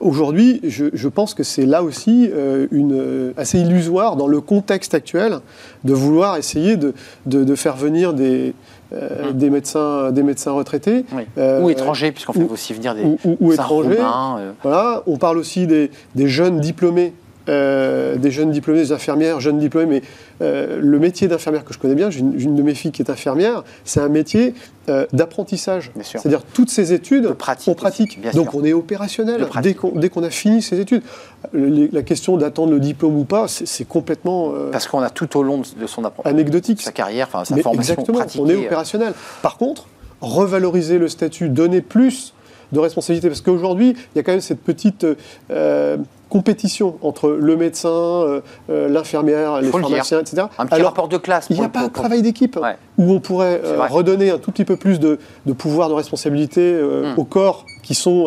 aujourd'hui, je, je pense que c'est là aussi une, assez illusoire dans le contexte actuel de vouloir essayer de, de, de faire venir des, euh, des, médecins, des médecins retraités. Oui. Euh, ou étrangers, puisqu'on fait ou- aussi venir des ou, ou- étrangers. Euh, Voilà, on parle aussi des, des jeunes diplômés, euh, des jeunes diplômés, des infirmières, jeunes diplômés, mais euh, le métier d'infirmière que je connais bien, j'ai une, de mes filles qui est infirmière, c'est un métier euh, d'apprentissage. C'est-dire toutes ces études, De pratique on pratique. aussi, Donc sûr. on est opérationnel dès qu'on a fini ces études. Le- la question d'attendre le diplôme ou pas, c'est complètement parce qu'on a tout au long de, son apprentissage, anecdotique. sa carrière, enfin sa Mais formation exactement, pratiquée. on est opérationnel. Par contre, revaloriser le statut, donner plus de responsabilité, parce qu'aujourd'hui, il y a quand même cette petite euh, compétition entre le médecin, euh, euh, l'infirmière, les le pharmaciens, etc. Un petit Alors, rapport de classe. il n'y a pas un travail d'équipe Ouais. où on pourrait euh, redonner un tout petit peu plus de, de pouvoir, de responsabilité euh, Mm. aux corps qui sont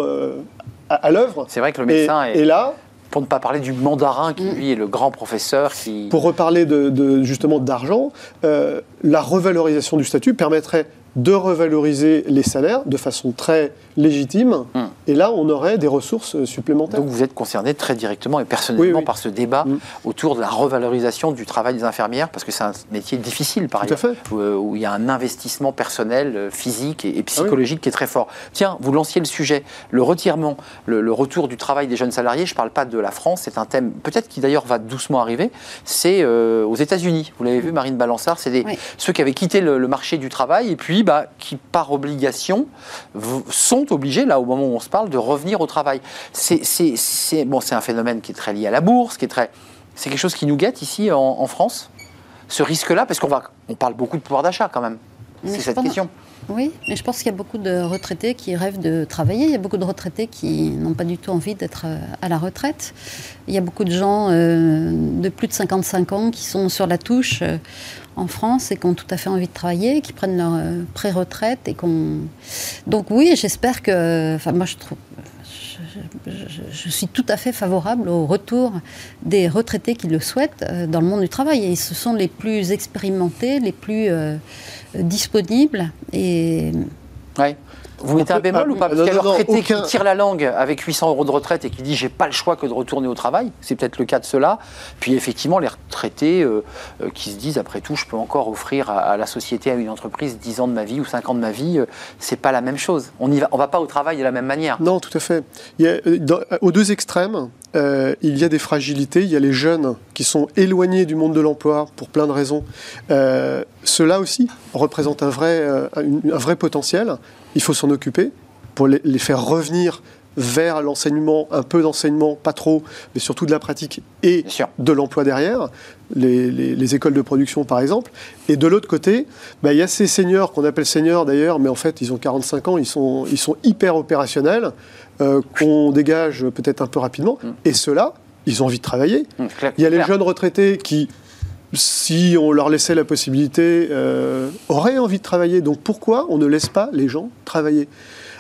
à, à l'œuvre. C'est vrai que le Et, médecin est, et là, pour ne pas parler du mandarin qui Mm. lui est le grand professeur qui. Pour reparler de, de- justement d'argent, euh, la revalorisation du statut permettrait de revaloriser les salaires de façon très légitime. Hum. Et là, on aurait des ressources euh, supplémentaires. Donc vous êtes concerné très directement et personnellement Oui, oui. par ce débat Mm. autour de la revalorisation du travail des infirmières, parce que c'est un métier difficile par Tout ailleurs, où, euh, où il y a un investissement personnel, euh, physique et, et Ah psychologique qui est très fort. Tiens, vous lanciez le sujet, le retirement, le, le retour du travail des jeunes salariés. Je ne parle pas de la France, c'est un thème peut-être qui d'ailleurs va doucement arriver. C'est euh, aux États-Unis. Vous l'avez vu, Marine Balançard, c'est Oui. ceux qui avaient quitté le, le marché du travail et puis bah, qui, par obligation, v- sont obligés, là au moment où on se parle, de revenir au travail. C'est bon, un phénomène qui est très lié à la bourse, qui est très. C'est quelque chose qui nous guette ici en, France, ce risque-là, parce qu'on on parle beaucoup de pouvoir d'achat quand même. C'est cette pense- question. Oui, mais je pense qu'il y a beaucoup de retraités qui rêvent de travailler. Il y a beaucoup de retraités qui n'ont pas du tout envie d'être euh, à la retraite. Il y a beaucoup de gens euh, de plus de 55 ans qui sont sur la touche euh, en France et qui ont tout à fait envie de travailler, qui prennent leur euh, pré-retraite et qu'on. Donc oui, j'espère que. Enfin, moi, je trouve. Je, suis tout à fait favorable au retour des retraités qui le souhaitent euh, dans le monde du travail. Et ce sont les plus expérimentés, les plus euh, disponibles. Et. Vous mettez un bémol ou pas Parce non, qu'il y a le non, non, retraité aucun- qui tire la langue avec 800 euros de retraite et qui dit j'ai pas le choix que de retourner au travail. C'est peut-être le cas de cela. Puis effectivement, les retraités euh, euh, qui se disent après tout, je peux encore offrir à, à la société, à une entreprise 10 ans de ma vie ou 5 ans de ma vie. euh, c'est pas la même chose. On y va, on va pas au travail de la même manière. Non, tout à fait. Il y a, euh, dans- aux deux extrêmes, euh, il y a des fragilités. Il y a les jeunes qui sont éloignés du monde de l'emploi pour plein de raisons. Euh, Ceux-là aussi représentent un vrai, euh, un, un vrai potentiel. Il faut s'en occuper pour les, faire revenir vers l'enseignement, un peu d'enseignement, pas trop, mais surtout de la pratique et de l'emploi derrière, les, les- les écoles de production par exemple. Et de l'autre côté, bah, il y a ces seniors qu'on appelle seniors d'ailleurs, mais en fait ils ont 45 ans, ils sont, ils sont hyper opérationnels, euh, qu'on dégage peut-être un peu rapidement. Et ceux-là, ils ont envie de travailler. Clair- Il y a les jeunes retraités qui, si on leur laissait la possibilité, euh, auraient envie de travailler. Donc pourquoi on ne laisse pas les gens travailler?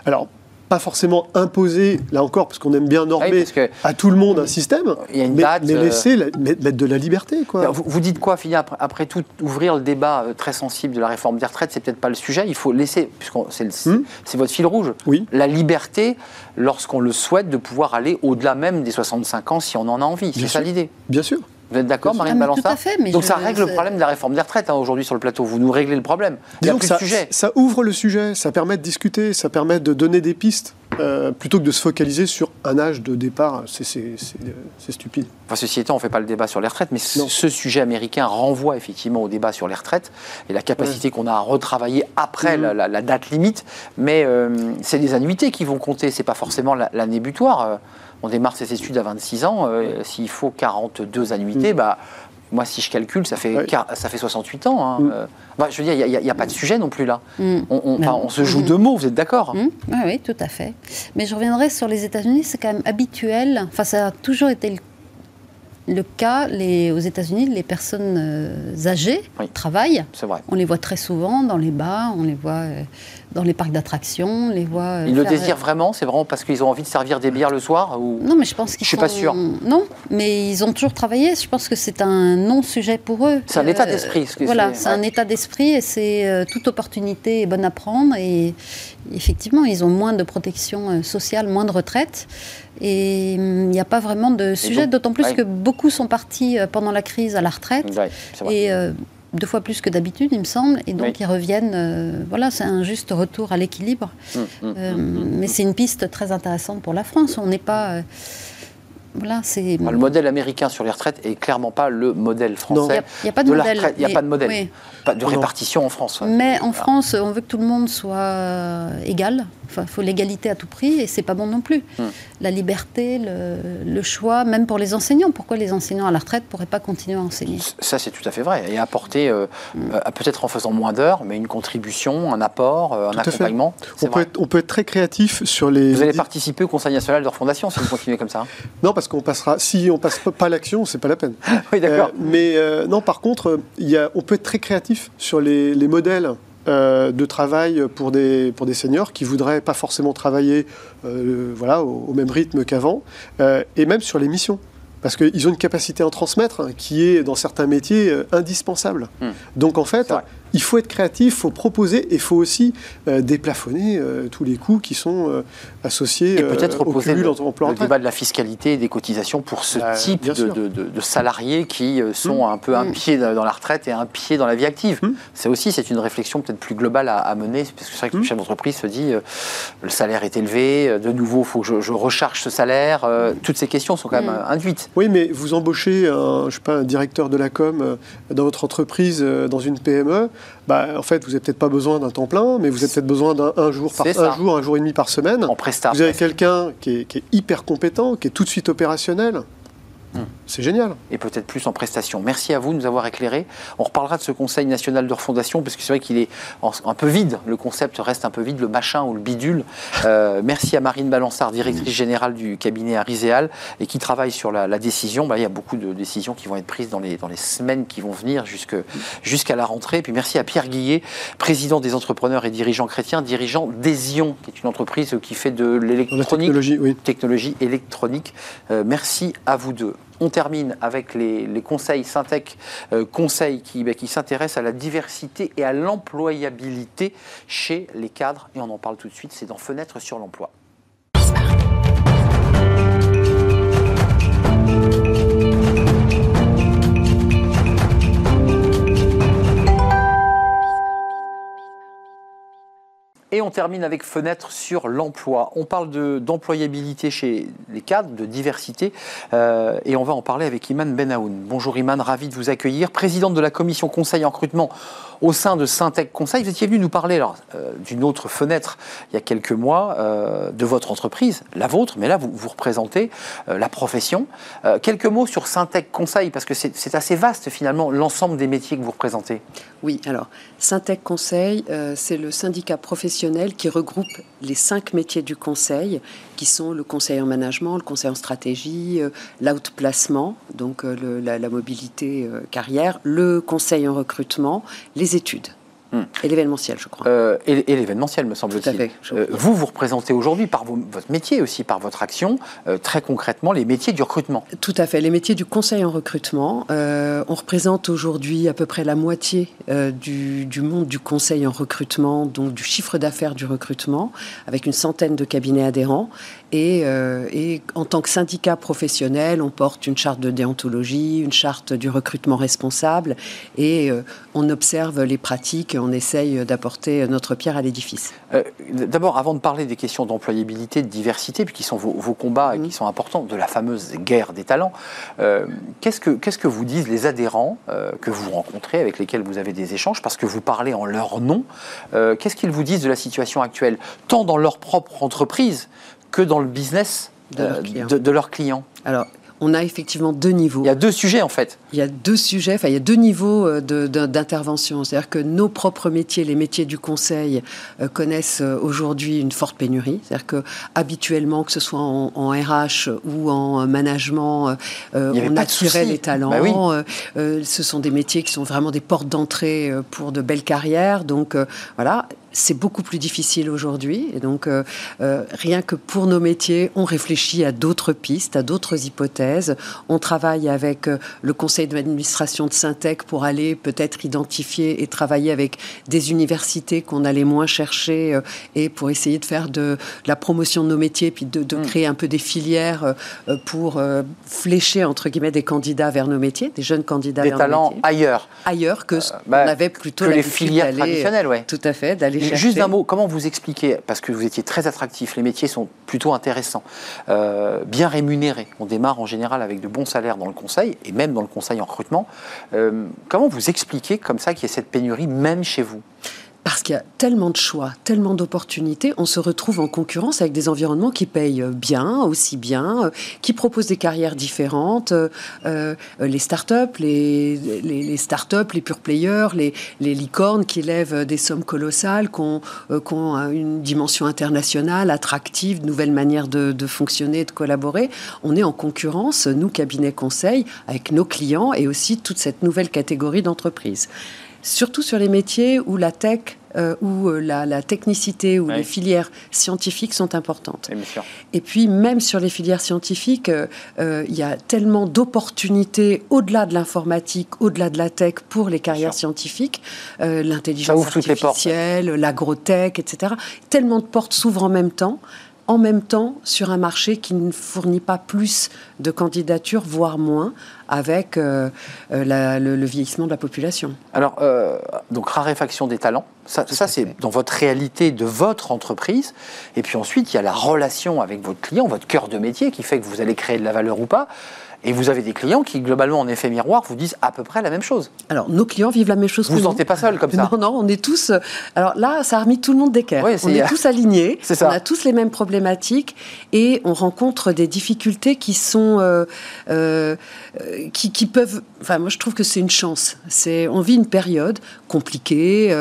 Alors, pas forcément imposer, là encore, parce qu'on aime bien Ah oui, normer à tout le monde un système, il y a une mais, date, mais euh, laisser la- mettre de la liberté. Quoi. Vous, vous dites quoi, Philippe après, après tout, ouvrir le débat euh, très sensible de la réforme des retraites, c'est peut-être pas le sujet. Il faut laisser, puisque c'est Hmm. c'est votre fil rouge, Oui. la liberté, lorsqu'on le souhaite, de pouvoir aller au-delà même des 65 ans si on en a envie. C'est ça l'idée. Bien sûr. Vous êtes d'accord, Bien Marine. Ah, tout à fait, mais Donc je- ça règle le problème de la réforme des retraites hein, aujourd'hui sur le plateau. Vous nous réglez le problème. Il n'y a Disons plus que de ça, sujet. ça ouvre le sujet, ça permet de discuter, ça permet de donner des pistes, euh, plutôt que de se focaliser sur un âge de départ. C'est- stupide. Enfin, ceci étant, on ne fait pas le débat sur les retraites, mais ce, Non. ce sujet américain renvoie effectivement au débat sur les retraites et la capacité qu'on a à retravailler après Mhm. la, la- la date limite. Mais euh, c'est les annuités qui vont compter, c'est pas forcément la- l'année butoir. On démarre ses études à 26 ans, euh, s'il faut 42 annuités, bah, moi si je calcule, ça fait, ça fait 68 ans. hein. Mhm. Euh, bah, je veux dire, il n'y a, pas de sujet non plus là. Mm. On, on- enfin, Non. on se joue Mhm. de mots, vous êtes d'accord Hum, oui, oui, tout à fait. Mais je reviendrai sur les États-Unis, c'est quand même habituel, enfin ça a toujours été le, le cas les, aux États-Unis, les personnes euh, âgées Oui. travaillent. C'est vrai. On les voit très souvent dans les bars, on les voit dans les parcs d'attractions, on les voit. euh, Ils le faire- désirent vraiment C'est vraiment parce qu'ils ont envie de servir des bières le soir ou... Non, mais je pense qu'ils Je suis pas sûr. Non, mais ils ont toujours travaillé. Je pense que c'est un non-sujet pour eux. C'est un état d'esprit, ce Voilà, c'est, un état d'esprit et c'est euh, toute opportunité est bonne à prendre. Et effectivement, ils ont moins de protection euh, sociale, moins de retraite. Et hum, il n'y a pas vraiment de sujet, d'autant plus ouais. que beaucoup sont partis euh, pendant la crise à la retraite. Ouais. Et euh, deux fois plus que d'habitude, il me semble. Et donc, Oui. ils reviennent. euh, voilà, c'est un juste retour à l'équilibre. Hum, hum, Euh, hum, mais c'est une piste très intéressante pour la France. On n'est pas. Euh, voilà, c'est. Enfin, le modèle américain sur les retraites est clairement pas le modèle Il français. n'y a, il y a pas de, modèle. il y a pas de modèle. oui. Pas de Non. répartition en France. ouais. Mais en Voilà. France, on veut que tout le monde soit égal. Enfin, il faut l'égalité à tout prix et c'est pas bon non plus. Hmm. La liberté, le, le choix, même pour les enseignants. Pourquoi les enseignants à la retraite pourraient pas continuer à enseigner? Ça, c'est tout à fait vrai. Et apporter, euh, Hmm. euh, peut-être en faisant moins d'heures, mais une contribution, un apport, euh, un Tout accompagnement. On peut, être, on peut être très créatif sur les. Vous allez participer au Conseil national de refondation si vous continuez comme ça. hein Non, parce qu'on passera. Si on passe pas- l'action, c'est pas la peine. oui, d'accord. Euh, mais euh, non, par contre, il y a, on peut être très créatif sur les, les modèles euh, de travail pour des, pour des seniors qui voudraient pas forcément travailler voilà, au, au même rythme qu'avant, et même sur les missions. Parce qu'ils ont une capacité à en transmettre qui est, dans certains métiers, euh, indispensable. Hmm. Donc, en fait. Il faut être créatif, il faut proposer, et il faut aussi euh, déplafonner euh, tous les coûts qui sont euh, associés Et peut-être reposer le, débat de la fiscalité et des cotisations pour ce Bah, type de, sûr. de- de- de salariés qui sont un peu un Mm. pied dans la retraite et un pied dans la vie active. Mm. C'est aussi c'est une réflexion peut-être plus globale à, à mener, parce que c'est vrai que le Mm. chef d'entreprise se dit le salaire est élevé, de nouveau il faut que je, je recharge ce salaire. toutes ces questions sont quand même induites. Oui, mais vous embauchez un, je sais pas, un directeur de la com dans votre entreprise, dans une PME, bah, en fait, vous n'avez peut-être pas besoin d'un temps plein, mais vous avez peut-être besoin d'un un jour, par, un jour, un jour et demi par semaine. En. Vous avez quelqu'un qui est hyper compétent, qui est tout de suite opérationnel. Hmm. c'est génial. Et peut-être plus en prestation. Merci à vous de nous avoir éclairés. On reparlera de ce Conseil national de refondation, parce que c'est vrai qu'il est un peu vide. Le concept reste un peu vide, le machin ou le bidule. Euh, merci à Marine Balançard, directrice générale du cabinet Ariséal, et qui travaille sur la, décision. Bah, il y a beaucoup de décisions qui vont être prises dans les, dans les semaines qui vont venir jusqu'à la rentrée. Et puis merci à Pierre Guillet, président des entrepreneurs et dirigeants chrétiens, dirigeant d'Esion, qui est une entreprise qui fait de l'électronique, technologie, oui. technologie électronique. Euh, merci à vous deux. On termine avec les, conseils Syntec, euh, conseils qui, bah, qui s'intéressent à la diversité et à l'employabilité chez les cadres. Et on en parle tout de suite, c'est dans Fenêtre sur l'emploi. Et on termine avec fenêtre sur l'emploi. On parle d'employabilité chez les cadres, de diversité, euh, et on va en parler avec Iman Benaoun. Bonjour Iman, ravi de vous accueillir, présidente de la commission conseil en recrutement au sein de Syntec Conseil. Vous étiez venu nous parler euh, d'une autre fenêtre il y a quelques mois euh, de votre entreprise, la vôtre, mais là vous, vous représentez la profession. quelques mots sur Syntec Conseil, parce que c'est assez vaste finalement l'ensemble des métiers que vous représentez. Oui, alors Syntec Conseil, c'est le syndicat professionnel qui regroupe les cinq métiers du conseil, qui sont le conseil en management, le conseil en stratégie, euh, l'outplacement, donc euh, la, mobilité euh, carrière, le conseil en recrutement, les études. Hmm. Et l'événementiel, je crois. Euh, et, l'événementiel, me semble-t-il. Euh, vous, vous représentez aujourd'hui, par votre métier aussi, par votre action, euh, très concrètement, les métiers du recrutement. Tout à fait. Les métiers du conseil en recrutement. on représente aujourd'hui à peu près la moitié du, du, monde du conseil en recrutement, donc du chiffre d'affaires du recrutement, avec une centaine de cabinets adhérents. Et, et, en tant que syndicat professionnel, on porte une charte de déontologie, une charte du recrutement responsable, et on observe les pratiques on essaye d'apporter notre pierre à l'édifice. Euh, d'abord, avant de parler des questions d'employabilité, de diversité, puis qui sont vos, combats et qui mhm. sont importants, de la fameuse guerre des talents, euh, qu'est-ce, que, qu'est-ce que vous disent les adhérents euh, que vous rencontrez, avec lesquels vous avez des échanges, parce que vous parlez en leur nom Qu'est-ce qu'ils vous disent de la situation actuelle, tant dans leur propre entreprise que dans le business de, de leurs clients Alors, on a effectivement deux niveaux. Il y a deux sujets en fait. Il y a deux sujets, enfin il y a deux niveaux euh, d'intervention. C'est-à-dire que nos propres métiers, les métiers du conseil, euh, connaissent euh, aujourd'hui une forte pénurie. C'est-à-dire que habituellement, que ce soit en, RH ou en management, on attirait les talents. Bah ce sont des métiers qui sont vraiment des portes d'entrée pour de belles carrières. Donc voilà, c'est beaucoup plus difficile aujourd'hui. Et donc, euh, euh, rien que pour nos métiers, on réfléchit à d'autres pistes, à d'autres hypothèses. On travaille avec euh, le conseil d'administration de Syntec pour aller peut-être identifier et travailler avec des universités qu'on allait moins chercher et pour essayer de faire de, la promotion de nos métiers, puis de, mm. créer un peu des filières pour flécher, entre guillemets, des candidats vers nos métiers, des jeunes candidats des talents ailleurs. Ailleurs que ce qu'on bah, avait plutôt que les filières traditionnelles, ouais. Tout à fait, d'aller Juste un mot, comment vous expliquez, parce que vous étiez très attractif, les métiers sont plutôt intéressants, euh, bien rémunérés. On démarre en général avec de bons salaires dans le conseil, et même dans le conseil en recrutement. Euh, comment vous expliquez comme ça qu'il y ait cette pénurie, même chez vous? Parce qu'il y a tellement de choix, tellement d'opportunités, on se retrouve en concurrence avec des environnements qui payent bien, aussi bien, euh, qui proposent des carrières différentes. Euh, euh, les startups, les, les, startups, les pure players, les, licornes qui lèvent des sommes colossales, qui ont, une dimension internationale, attractive, nouvelle manière de, de fonctionner, de collaborer. On est en concurrence, nous, cabinets conseils, avec nos clients et aussi toute cette nouvelle catégorie d'entreprises surtout sur les métiers où la tech euh, où euh, la, technicité ou les filières scientifiques sont importantes. Et puis même sur les filières scientifiques, euh, il y a tellement d'opportunités au-delà de l'informatique, au-delà de la tech pour les carrières scientifiques, l'intelligence artificielle, l'agrotech, etc. Tellement de portes s'ouvrent en même temps en même temps sur un marché qui ne fournit pas plus de candidatures, voire moins, avec euh, euh, le, vieillissement de la population. Alors, euh, donc raréfaction des talents, ça, ça c'est dans votre réalité de votre entreprise. Et puis ensuite, il y a la relation avec votre client, votre cœur de métier, qui fait que vous allez créer de la valeur ou pas. Et vous avez des clients qui, globalement, en effet miroir, vous disent à peu près la même chose. Alors, nos clients vivent la même chose Vous que vous nous. sentez pas seul comme ça Non, non, on est tous. euh, Alors là, ça a remis tout le monde d'équerre. C'est- on est tous alignés. C'est ça. On a tous les mêmes problématiques et on rencontre des difficultés qui sont. euh, euh, euh, qui, qui peuvent. Enfin, moi, je trouve que c'est une chance. C'est, on vit une période compliquée.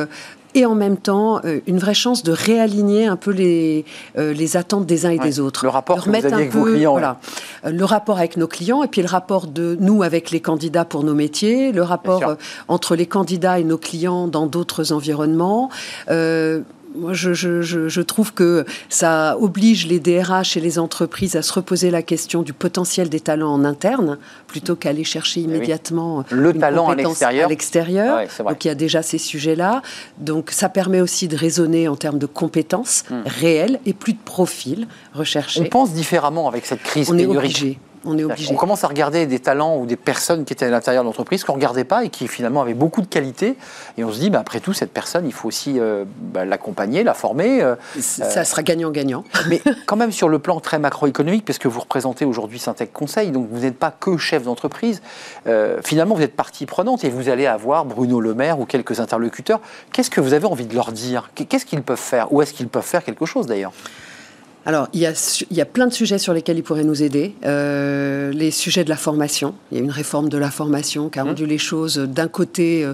Et en même temps, euh, une vraie chance de réaligner un peu les, euh, les attentes des uns et Ouais. des autres. Le rapport que vous aviez avec vos peu, clients, Voilà. Euh, Le rapport avec nos clients et puis le rapport de nous avec les candidats pour nos métiers, le rapport entre les candidats et nos clients dans d'autres environnements. Euh, moi, je, je- je- trouve que ça oblige les DRH et les entreprises à se reposer la question du potentiel des talents en interne, plutôt qu'aller chercher oui. immédiatement Le une talent à compétence l'extérieur. à l'extérieur. Ouais, c'est vrai. Donc il y a déjà ces sujets-là. Donc ça permet aussi de raisonner en termes de compétences Hmm. réelles et plus de profils On recherchés. pense différemment avec cette crise On est obligé. On est obligé. On commence à regarder des talents ou des personnes qui étaient à l'intérieur de l'entreprise qu'on ne regardait pas et qui finalement avaient beaucoup de qualité. Et on se dit, bah, après tout, cette personne, il faut aussi euh, bah, l'accompagner, la former. euh, Ça sera gagnant-gagnant. mais quand même sur le plan très macroéconomique, parce que vous représentez aujourd'hui Syntec Conseil, donc vous n'êtes pas que chef d'entreprise. euh, finalement, vous êtes partie prenante et vous allez avoir Bruno Le Maire ou quelques interlocuteurs. Qu'est-ce que vous avez envie de leur dire? Qu'est-ce qu'ils peuvent faire? Ou est-ce qu'ils peuvent faire quelque chose d'ailleurs? Alors, il y, a, su- il y a plein de sujets sur lesquels ils pourraient nous aider. Euh, les sujets de la formation. Il y a une réforme de la formation qui a rendu les choses, euh, d'un côté, euh,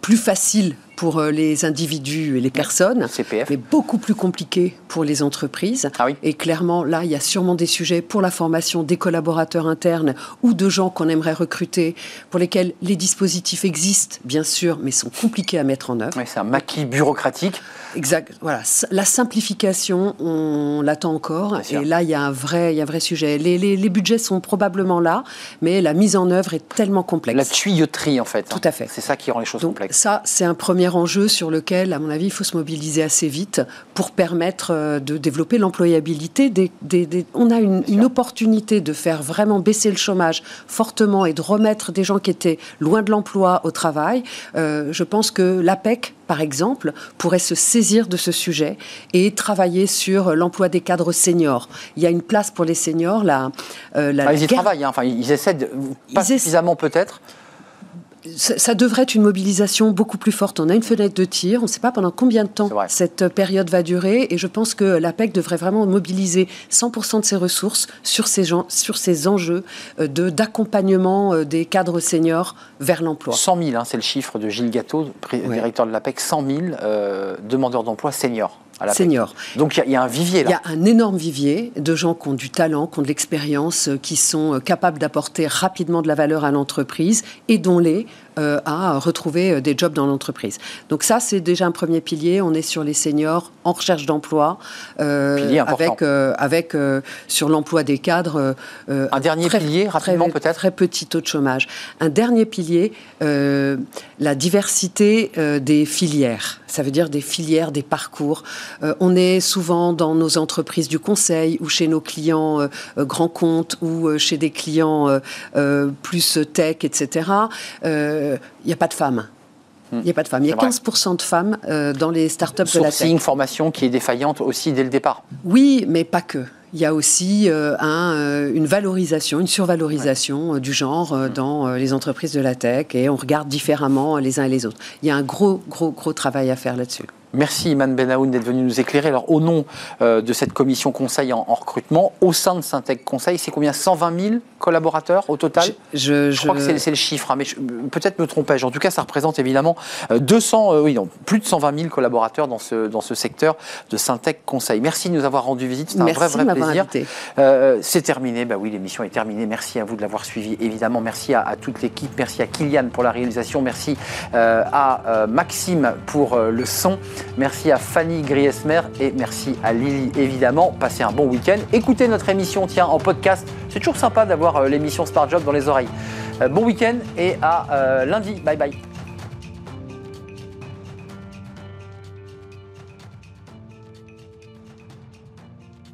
plus faciles pour euh, les individus et les personnes, CPF mais beaucoup plus compliquées pour les entreprises. Ah oui. Et clairement, là, il y a sûrement des sujets pour la formation des collaborateurs internes ou de gens qu'on aimerait recruter, pour lesquels les dispositifs existent, bien sûr, mais sont compliqués à mettre en œuvre. C'est un maquis bureaucratique. Exact. Voilà. La simplification, on l'attend encore. Et là, il y a un vrai, il y a un vrai sujet. Les, les- les budgets sont probablement là, mais la mise en œuvre est tellement complexe. La tuyauterie, en fait. Tout à fait. C'est ça qui rend les choses Donc complexes. ça, c'est un premier enjeu sur lequel, à mon avis, il faut se mobiliser assez vite pour permettre euh, de développer l'employabilité. Des, des- des- On a une, une opportunité de faire vraiment baisser le chômage fortement et de remettre des gens qui étaient loin de l'emploi au travail. Euh, je pense que l'APEC, par exemple, pourrait se saisir de ce sujet et travailler sur l'emploi des cadres seniors. Il y a une place pour les seniors. La, euh, la Ah, ils y guerre- travaillent, hein. enfin, ils essaient, de, pas Ils essa- suffisamment peut-être. Ça, ça devrait être une mobilisation beaucoup plus forte. On a une fenêtre de tir, on ne sait pas pendant combien de temps cette période va durer, et je pense que l'APEC devrait vraiment mobiliser 100% de ses ressources sur ces, gens, sur ces enjeux euh, de d'accompagnement euh, des cadres seniors vers l'emploi. 100 000, hein, c'est le chiffre de Gilles Gâteau, Ouais. directeur de l'APEC, 100 000 euh, demandeurs d'emploi seniors. À l'APEC. Seniors. Donc il y a- il y, a un vivier Il y là. a un énorme vivier de gens qui ont du talent, qui ont de l'expérience, euh, qui sont euh, capables d'apporter rapidement de la valeur à l'entreprise, aidons-les euh, à retrouver euh, des jobs dans l'entreprise. Donc ça, c'est déjà un premier pilier. On est sur les seniors en recherche d'emploi, euh, avec, euh, avec euh, sur l'emploi des cadres. Un dernier très- pilier, rapidement, peut-être Très petit taux de chômage. Un dernier pilier, la diversité des filières. Ça veut dire des filières, des parcours. On est souvent dans nos entreprises du conseil ou chez nos clients grands comptes ou chez des clients plus tech, etc. Euh, Il n'y a pas de femmes. Il n'y a pas de femmes. Il y a Hmm. C'est vrai. 15% de femmes euh, dans les startups de la tech. Sourcing, formation qui est défaillante aussi dès le départ. Oui, mais pas que. Il y a aussi euh, un, euh, une valorisation, une survalorisation euh, du genre euh, dans euh, les entreprises de la tech et on regarde différemment euh, les uns et les autres. Il y a un gros, gros, gros travail à faire là-dessus. Merci Iman Benaoun d'être venu nous éclairer. Alors au nom euh, de cette commission conseil en, en recrutement, au sein de Syntec Conseil, c'est combien? 120 000 collaborateurs au total? Je, Je crois que c'est le chiffre, hein, mais peut-être me trompais-je. En tout cas, ça représente évidemment euh, 200, euh, oui, non, plus de 120 000 collaborateurs dans ce, dans ce secteur de Syntec Conseil. Merci de nous avoir rendu visite, c'est un vrai, vrai plaisir. Euh, c'est terminé, bah oui, l'émission est terminée. Merci à vous de l'avoir suivi, évidemment. Merci à, à toute l'équipe, merci à Kylian pour la réalisation, merci euh, à euh, Maxime pour euh, le son, merci à Fanny Griesmer et merci à Lily, évidemment. Passez un bon week-end. Écoutez notre émission, tiens, en podcast. C'est toujours sympa d'avoir euh, l'émission Smart Job dans les oreilles. Euh, bon week-end et à euh, lundi. Bye bye.